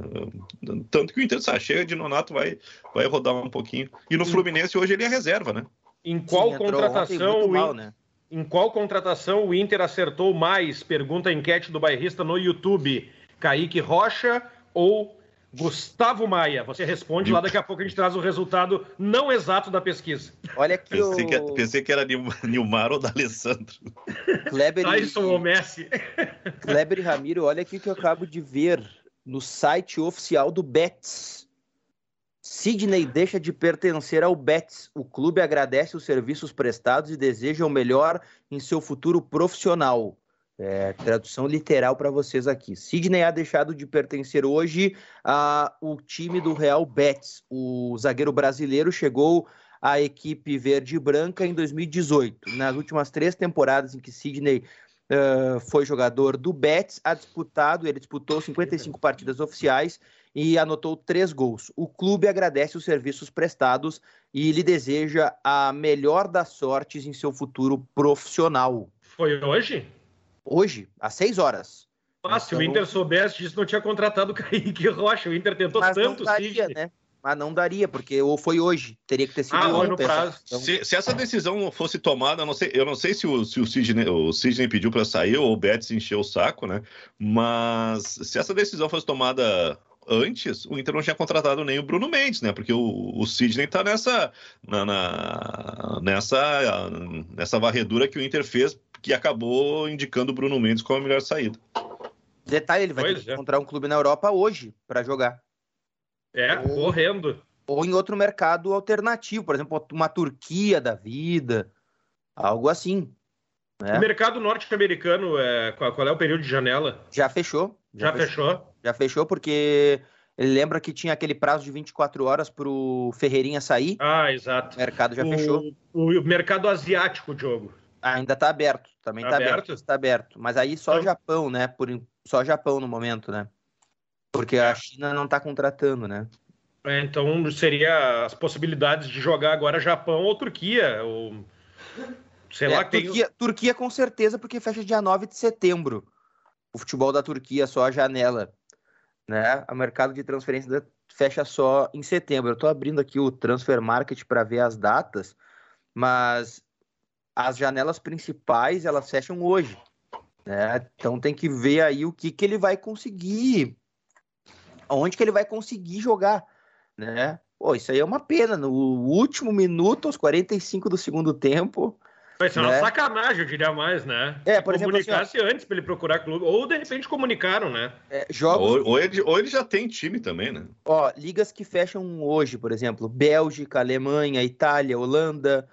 Tanto que o Inter ah, chega de Nonato vai, vai rodar um pouquinho. E no Fluminense hoje ele é reserva, né? Em qual Sim, contratação mal, né? Em qual contratação o Inter acertou mais? Pergunta a enquete do bairrista no YouTube. Kaique Rocha ou Gustavo Maia? Você responde lá, daqui a pouco a gente traz o resultado não exato da pesquisa. Olha que pensei, o... que, pensei que era Nilmar ou da Alessandro. Kleber Tyson ou Messi. Kleber e Ramiro, olha aqui que eu acabo de ver no site oficial do Betis. Sidney deixa de pertencer ao Betis. O clube agradece os serviços prestados e deseja o melhor em seu futuro profissional. É, tradução literal para vocês aqui. Sidney ha deixado de pertencer hoje ao time do Real Betis. O zagueiro brasileiro chegou à equipe verde e branca em 2018. Nas últimas três temporadas em que Sidney uh, foi jogador do Betis, ha disputado, ele disputou 55 partidas oficiais e anotou três gols. O clube agradece os serviços prestados e lhe deseja a melhor das sortes em seu futuro profissional. Foi hoje? Hoje, às 6 horas. Ah, se o Inter soubesse disso, não tinha contratado o *laughs* Kaique Rocha. O Inter tentou Mas tanto, não daria, né? Mas não daria, porque ou foi hoje, teria que ter sido ah, ontem. Então... Se, se, essa decisão fosse tomada, não sei, eu não sei se o, se o, Sidney, o Sidney pediu para sair ou o Betis encheu o saco, né? Mas se essa decisão fosse tomada antes, o Inter não tinha contratado nem o Bruno Mendes, né? Porque o, o Sidney tá nessa, na, na, nessa, nessa varredura que o Inter fez que acabou indicando o Bruno Mendes como a melhor saída. Detalhe, ele vai pois ter que é. encontrar um clube na Europa hoje para jogar. É, ou, correndo. Ou em outro mercado alternativo, por exemplo, uma Turquia da vida, algo assim. Né? O mercado norte-americano, é, qual, qual, é o período de janela? Já fechou. Já, já fechou. fechou. Já fechou porque ele lembra que tinha aquele prazo de 24 horas para o Ferreirinha sair. Ah, exato. O mercado já o, fechou. O, o mercado asiático, Diogo. Ainda está aberto, também está aberto. aberto. Tá aberto. Mas aí só então... Japão, né? Por, só Japão no momento, né? Porque a é. China não está contratando, né? É, então seria as possibilidades de jogar agora Japão ou Turquia, ou sei é, lá, Turquia, tem... Turquia com certeza, porque fecha dia 9 de setembro. O futebol da Turquia, só a janela. Né? O mercado de transferência fecha só em setembro. Eu estou abrindo aqui o Transfer Market para ver as datas, mas as janelas principais elas fecham hoje. Né? Então tem que ver aí o que, que ele vai conseguir, onde que ele vai conseguir jogar. Né? Pô, isso aí é uma pena. No último minuto, aos 45 do segundo tempo. Vai ser né? uma sacanagem, eu diria mais, né? É, por exemplo, comunicasse assim, antes para ele procurar clube, ou de repente comunicaram, né? É, jogos... ou, ou, ele, ou ele já tem time também, né? Ó, ligas que fecham hoje, por exemplo, Bélgica, Alemanha, Itália, Holanda,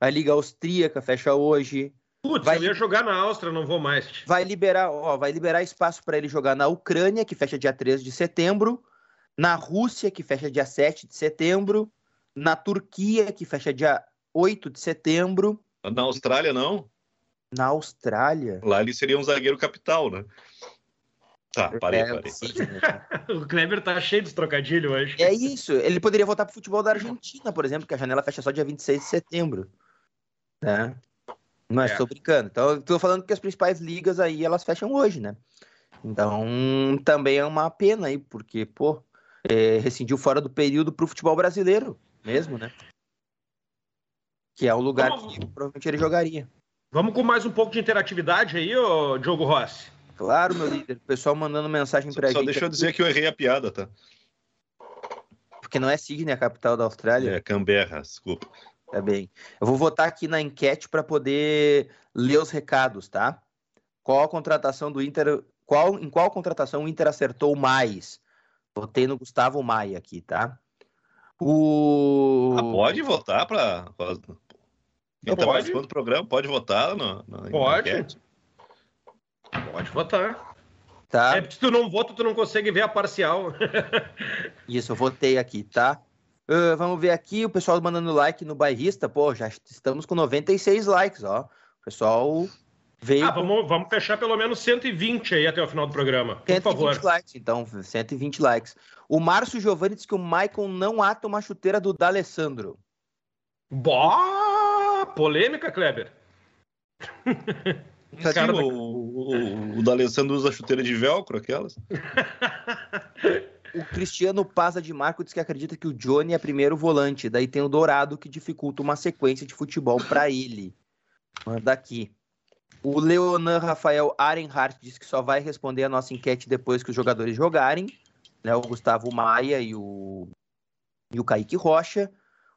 a Liga Austríaca fecha hoje. Putz, vai... eu ia jogar na Áustria, não vou mais. Vai liberar, ó, vai liberar espaço para ele jogar na Ucrânia, que fecha dia 13 de setembro. Na Rússia, que fecha dia 7 de setembro. Na Turquia, que fecha dia 8 de setembro. Na Austrália, não? Na Austrália? Lá ele seria um zagueiro capital, né? Tá, parei, é, parei. *laughs* o Kleber tá cheio de trocadilho hoje. É isso. Ele poderia voltar pro futebol da Argentina, por exemplo, que a janela fecha só dia 26 de setembro. Né? Não é, estou brincando. Então, eu tô falando que as principais ligas aí, elas fecham hoje, né? Então, também é uma pena aí, porque, pô, é, rescindiu fora do período pro futebol brasileiro mesmo, né? Que é o lugar Vamos... que provavelmente ele jogaria. Vamos com mais um pouco de interatividade aí, ô Diogo Rossi. Claro, meu líder. O pessoal mandando mensagem pra só gente. Só deixa eu dizer que eu errei a piada, tá? Porque não é Sydney a capital da Austrália. É Canberra, desculpa. Tá bem. Eu vou votar aqui na enquete para poder ler os recados, tá? Qual a contratação do Inter. Qual, em qual contratação o Inter acertou mais? Votei no Gustavo Maia aqui, tá? O... Ah, pode votar para. Quem está participando do programa pode votar no, no pode. Enquete. Pode votar. Tá. É porque se tu não vota, tu não consegue ver a parcial. *laughs* Isso, eu votei aqui, tá? Uh, vamos ver aqui, o pessoal mandando like no bairrista. Pô, já estamos com 96 likes, ó. O pessoal veio. Ah, vamos, com... vamos fechar pelo menos 120 aí até o final do programa. Por 120 favor. likes, então, 120 likes. O Márcio Giovanni disse que o Michael não ata uma chuteira do D'Alessandro. Boa! Polêmica, Kleber. Cara, o, o, o D'Alessandro usa chuteira de velcro, aquelas. *laughs* o Cristiano Paza de Marco diz que acredita que o Johnny é primeiro volante, daí tem o Dourado que dificulta uma sequência de futebol para ele. Manda aqui. O Leonan Rafael Arenhardt diz que só vai responder a nossa enquete depois que os jogadores jogarem. Né, o Gustavo Maia e o, e o Kaique Rocha.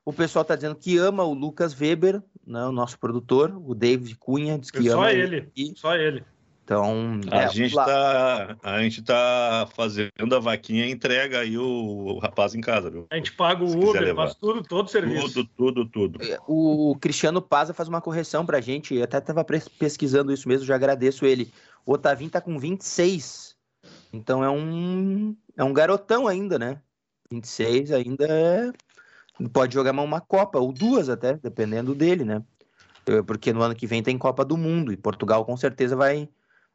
O pessoal está dizendo que ama o Lucas Weber, né, o nosso produtor, o David Cunha, diz que só ama ele. ele. Só ele. Então, a, é, gente lá... tá, a gente tá fazendo a vaquinha e entrega aí o, rapaz em casa, viu? A gente paga o Uber, faz tudo, todo o serviço. Tudo, tudo, tudo. É, o Cristiano Paza faz uma correção pra gente, eu até tava pesquisando isso mesmo, já agradeço ele. O Otavinho tá com 26, então é um, é um garotão ainda, né? 26 ainda é pode jogar uma Copa, ou duas até, dependendo dele, né? Porque no ano que vem tem Copa do Mundo e Portugal com certeza vai,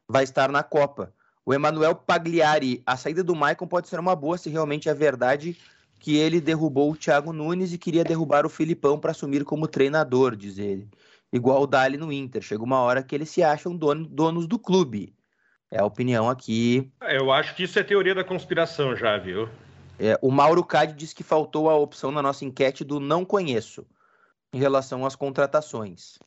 vai estar na Copa. O Emanuel Pagliari, a saída do Maicon pode ser uma boa se realmente é verdade que ele derrubou o Thiago Nunes e queria derrubar o Filipão para assumir como treinador, diz ele. Igual o Dali no Inter. Chega uma hora que eles se acham dono, donos do clube. É a opinião aqui. Eu acho que isso é teoria da conspiração já, viu? É, o Mauro Cade diz que faltou a opção na nossa enquete do não conheço em relação às contratações.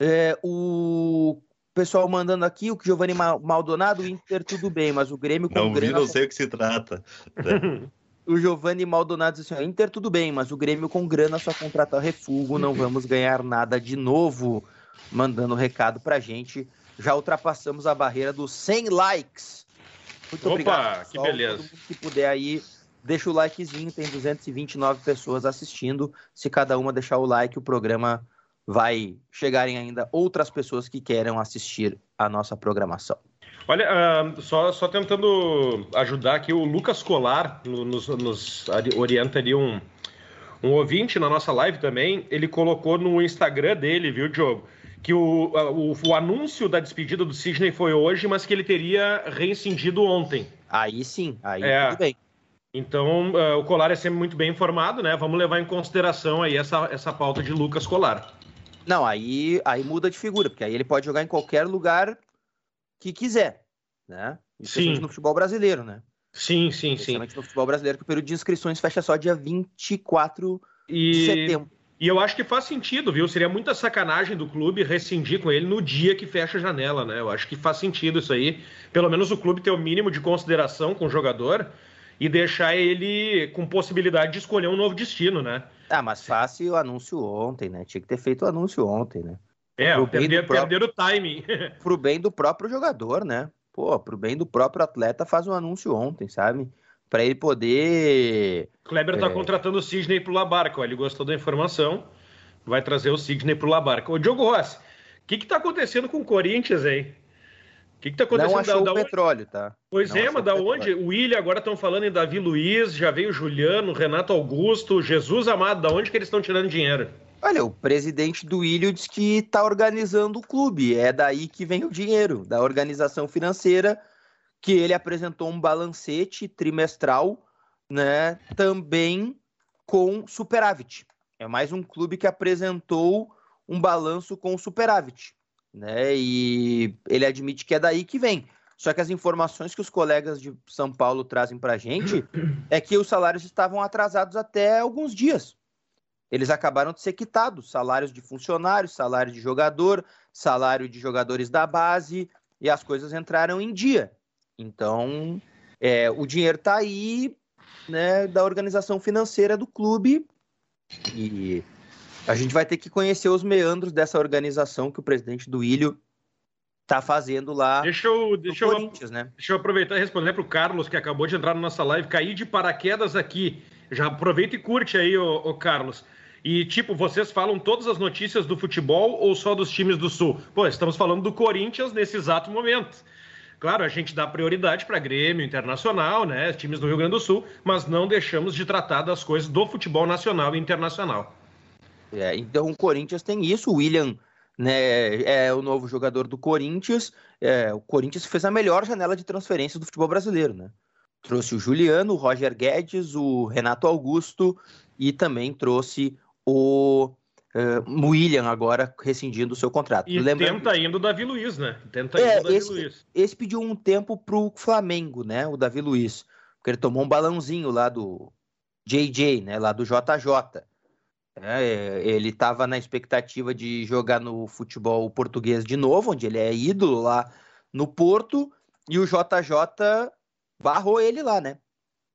É, o pessoal mandando aqui, o Giovanni Maldonado, o Inter tudo bem, mas o Grêmio com não grana... Não vi, não sei o que se trata. *laughs* o Giovanni Maldonado diz assim, Inter tudo bem, mas o Grêmio com grana só contrata refugo, não *laughs* vamos ganhar nada de novo. Mandando recado pra gente. Já ultrapassamos a barreira dos 100 likes. Muito Opa, obrigado. Pessoal. que beleza. Todo mundo que puder aí, deixa o likezinho. Tem 229 pessoas assistindo. Se cada uma deixar o like, o programa vai chegarem ainda outras pessoas que queiram assistir a nossa programação. Olha, uh, só, só tentando ajudar aqui, o Lucas Colar nos, nos orienta ali um, um ouvinte na nossa live também. Ele colocou no Instagram dele, viu, Diogo? que o, o, o, anúncio da despedida do Sidney foi hoje, mas que ele teria reincidido ontem. Aí sim, aí é. tudo bem. Então, uh, o Colar é sempre muito bem informado, né? Vamos levar em consideração aí essa, essa pauta de Lucas Colar. Não, aí, aí muda de figura, porque aí ele pode jogar em qualquer lugar que quiser, né? Sim. no futebol brasileiro, né? Sim, sim, sim. no futebol brasileiro, que o período de inscrições fecha só dia 24 e... de setembro. E eu acho que faz sentido, viu? Seria muita sacanagem do clube rescindir com ele no dia que fecha a janela, né? Eu acho que faz sentido isso aí. Pelo menos o clube ter o mínimo de consideração com o jogador e deixar ele com possibilidade de escolher um novo destino, né? Ah, mas fácil o anúncio ontem, né? Tinha que ter feito o anúncio ontem, né? É, pro perder, próprio... o timing. *laughs* pro bem do próprio jogador, né? Pô, pro bem do próprio atleta, faz o um anúncio ontem, sabe? para ele poder. Kleber está é... contratando o Sidney pro Labarca. Ele gostou da informação, vai trazer o Sidney pro Labarca. Ô, Diogo Rossi, o que está acontecendo com o Corinthians aí? O que, está acontecendo? Não achou da, da o onde... petróleo, tá? Pois não é, mas da onde? O William agora estão falando em Davi Luiz, já veio Juliano, Renato Augusto, Jesus Amado, da onde que eles estão tirando dinheiro? Olha, o presidente do William diz que está organizando o clube. É daí que vem o dinheiro, da organização financeira, que ele apresentou um balancete trimestral, né? Também com superávit. É mais um clube que apresentou um balanço com superávit né? E ele admite que é daí que vem. Só que as informações que os colegas de São Paulo trazem para a gente *clears throat* é que os salários estavam atrasados até alguns dias. Eles acabaram de ser quitados, salários de funcionários, salário de jogador, salário de jogadores da base, e as coisas entraram em dia. Então, é, o dinheiro está aí, né, da organização financeira do clube, e a gente vai ter que conhecer os meandros dessa organização que o presidente do Ilho está fazendo lá deixa eu, deixa no Corinthians, eu, né? Deixa eu aproveitar e responder para o Carlos, que acabou de entrar na nossa live, cair de paraquedas aqui. Já aproveita e curte aí, ô, ô Carlos. E, tipo, vocês falam todas as notícias do futebol ou só dos times do Sul? Pô, estamos falando do Corinthians nesse exato momento. Claro, a gente dá prioridade para Grêmio Internacional, né? Times do Rio Grande do Sul, mas não deixamos de tratar das coisas do futebol nacional e internacional. É, então o Corinthians tem isso, o William né, é o novo jogador do Corinthians. É, o Corinthians fez a melhor janela de transferência do futebol brasileiro, né? Trouxe o Juliano, o Roger Guedes, o Renato Augusto e também trouxe o uh, William agora rescindindo o seu contrato. E Lembrando... tenta indo o Davi Luiz, né? Tenta é, indo o Davi esse, Luiz. Esse pediu um tempo pro Flamengo, né? O Davi Luiz. Porque ele tomou um balãozinho lá do JJ, né? Lá do JJ. É, ele estava na expectativa de jogar no futebol português de novo, onde ele é ídolo lá no Porto, e o JJ barrou ele lá, né?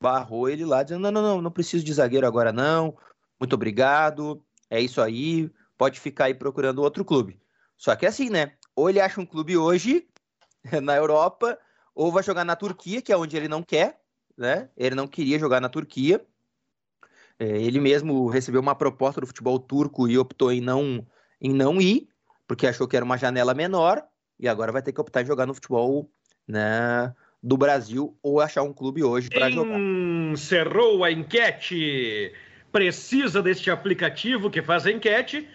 Barrou ele lá, dizendo: não, não, não, não preciso de zagueiro agora, não. Muito obrigado, é isso aí, pode ficar aí procurando outro clube. Só que é assim, né? Ou ele acha um clube hoje *laughs* na Europa, ou vai jogar na Turquia, que é onde ele não quer, né? Ele não queria jogar na Turquia. É, ele mesmo recebeu uma proposta do futebol turco e optou em não, em não ir, porque achou que era uma janela menor, e agora vai ter que optar em jogar no futebol né, do Brasil ou achar um clube hoje para jogar. Encerrou a enquete. Precisa deste aplicativo que faz a enquete.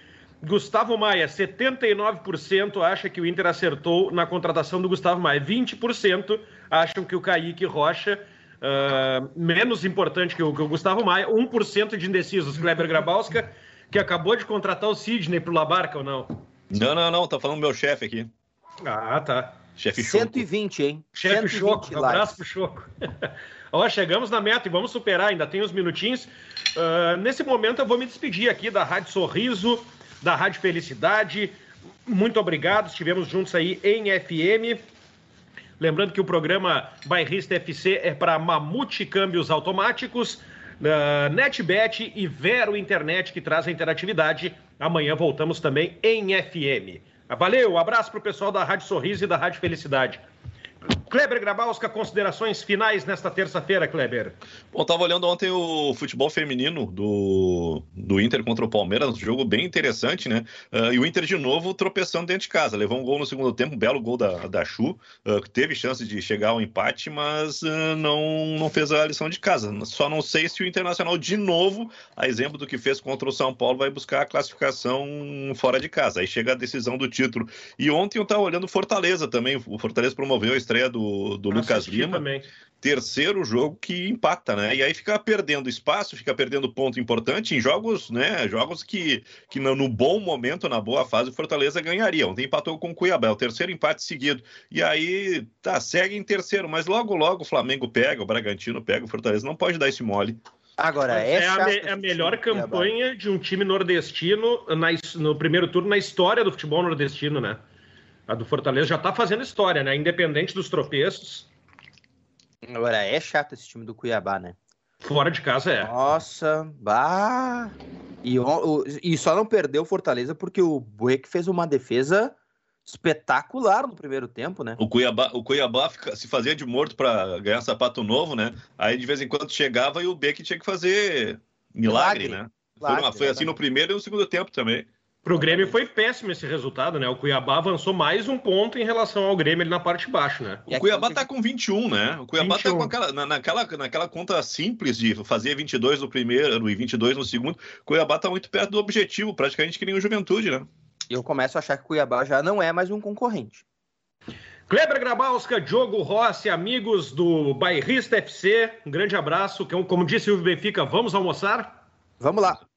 Gustavo Maia, 79% acha que o Inter acertou na contratação do Gustavo Maia. 20% acham que o Kaique Rocha Uh, menos importante que o, que o Gustavo Maia, 1% de indecisos, Kleber Grabowska, que acabou de contratar o Sidney pro Labarca ou não? Não, não, não, tá falando meu chefe aqui. Ah, tá. Chefe 120, hein? Chefe Choco, um abraço pro Choco. *laughs* Ó, chegamos na meta e vamos superar, ainda tem uns minutinhos. Uh, nesse momento eu vou me despedir aqui da Rádio Sorriso, da Rádio Felicidade. Muito obrigado, estivemos juntos aí em FM. Lembrando que o programa Bairrista FC é para Mamute Câmbios Automáticos, uh, NetBet e Vero Internet, que traz a interatividade. Amanhã voltamos também em FM. Valeu, abraço para o pessoal da Rádio Sorriso e da Rádio Felicidade. Kleber Grabowska, considerações finais nesta terça-feira, Kleber. Bom, estava olhando ontem o futebol feminino do, do Inter contra o Palmeiras, um jogo bem interessante, né? Uh, e o Inter de novo tropeçando dentro de casa. Levou um gol no segundo tempo, um belo gol da, da Chu, uh, que teve chance de chegar ao empate, mas uh, não, não fez a lição de casa. Só não sei se o Internacional, de novo, a exemplo do que fez contra o São Paulo, vai buscar a classificação fora de casa. Aí chega a decisão do título. E ontem eu estava olhando Fortaleza também. O Fortaleza promoveu a estreia do, do Lucas Lima. Também. Terceiro jogo que empata, né? E aí fica perdendo espaço, fica perdendo ponto importante em jogos, né? Jogos que, que no, bom momento, na boa fase, o Fortaleza ganharia. Ontem empatou com o Cuiabá, é o terceiro empate seguido. E aí, tá, segue em terceiro, mas logo, logo o Flamengo pega, o Bragantino pega, o Fortaleza não pode dar esse mole. Agora, é, é, a, me, é a melhor campanha de um time nordestino na, no primeiro turno na história do futebol nordestino, né? A do Fortaleza já tá fazendo história, né? Independente dos tropeços. Agora, é chato esse time do Cuiabá, né? Fora de casa é. Nossa, bah. E, o, e só não perdeu o Fortaleza porque o Buek fez uma defesa espetacular no primeiro tempo, né? O Cuiabá, o Cuiabá fica, se fazia de morto para ganhar sapato novo, né? Aí de vez em quando chegava e o Beck tinha que fazer milagre, milagre. né? milagre, foi, foi assim no primeiro e no segundo tempo também. Para o Grêmio foi péssimo esse resultado, né? O Cuiabá avançou mais um ponto em relação ao Grêmio ali na parte de baixo, né? O Cuiabá tá com 21, né? O Cuiabá 21. tá com aquela, na, naquela, naquela conta simples de fazer 22 no primeiro e 22 no segundo. O Cuiabá tá muito perto do objetivo, praticamente que nem o Juventude, né? Eu começo a achar que o Cuiabá já não é mais um concorrente. Kleber Grabalska, Diogo Rossi, amigos do Bairrista FC, um grande abraço. Como disse o Benfica, vamos almoçar? Vamos lá.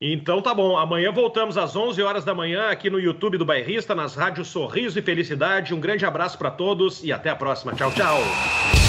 Então tá bom, amanhã voltamos às 11 horas da manhã aqui no YouTube do Bairrista, nas rádios Sorriso e Felicidade. Um grande abraço para todos e até a próxima. Tchau, tchau.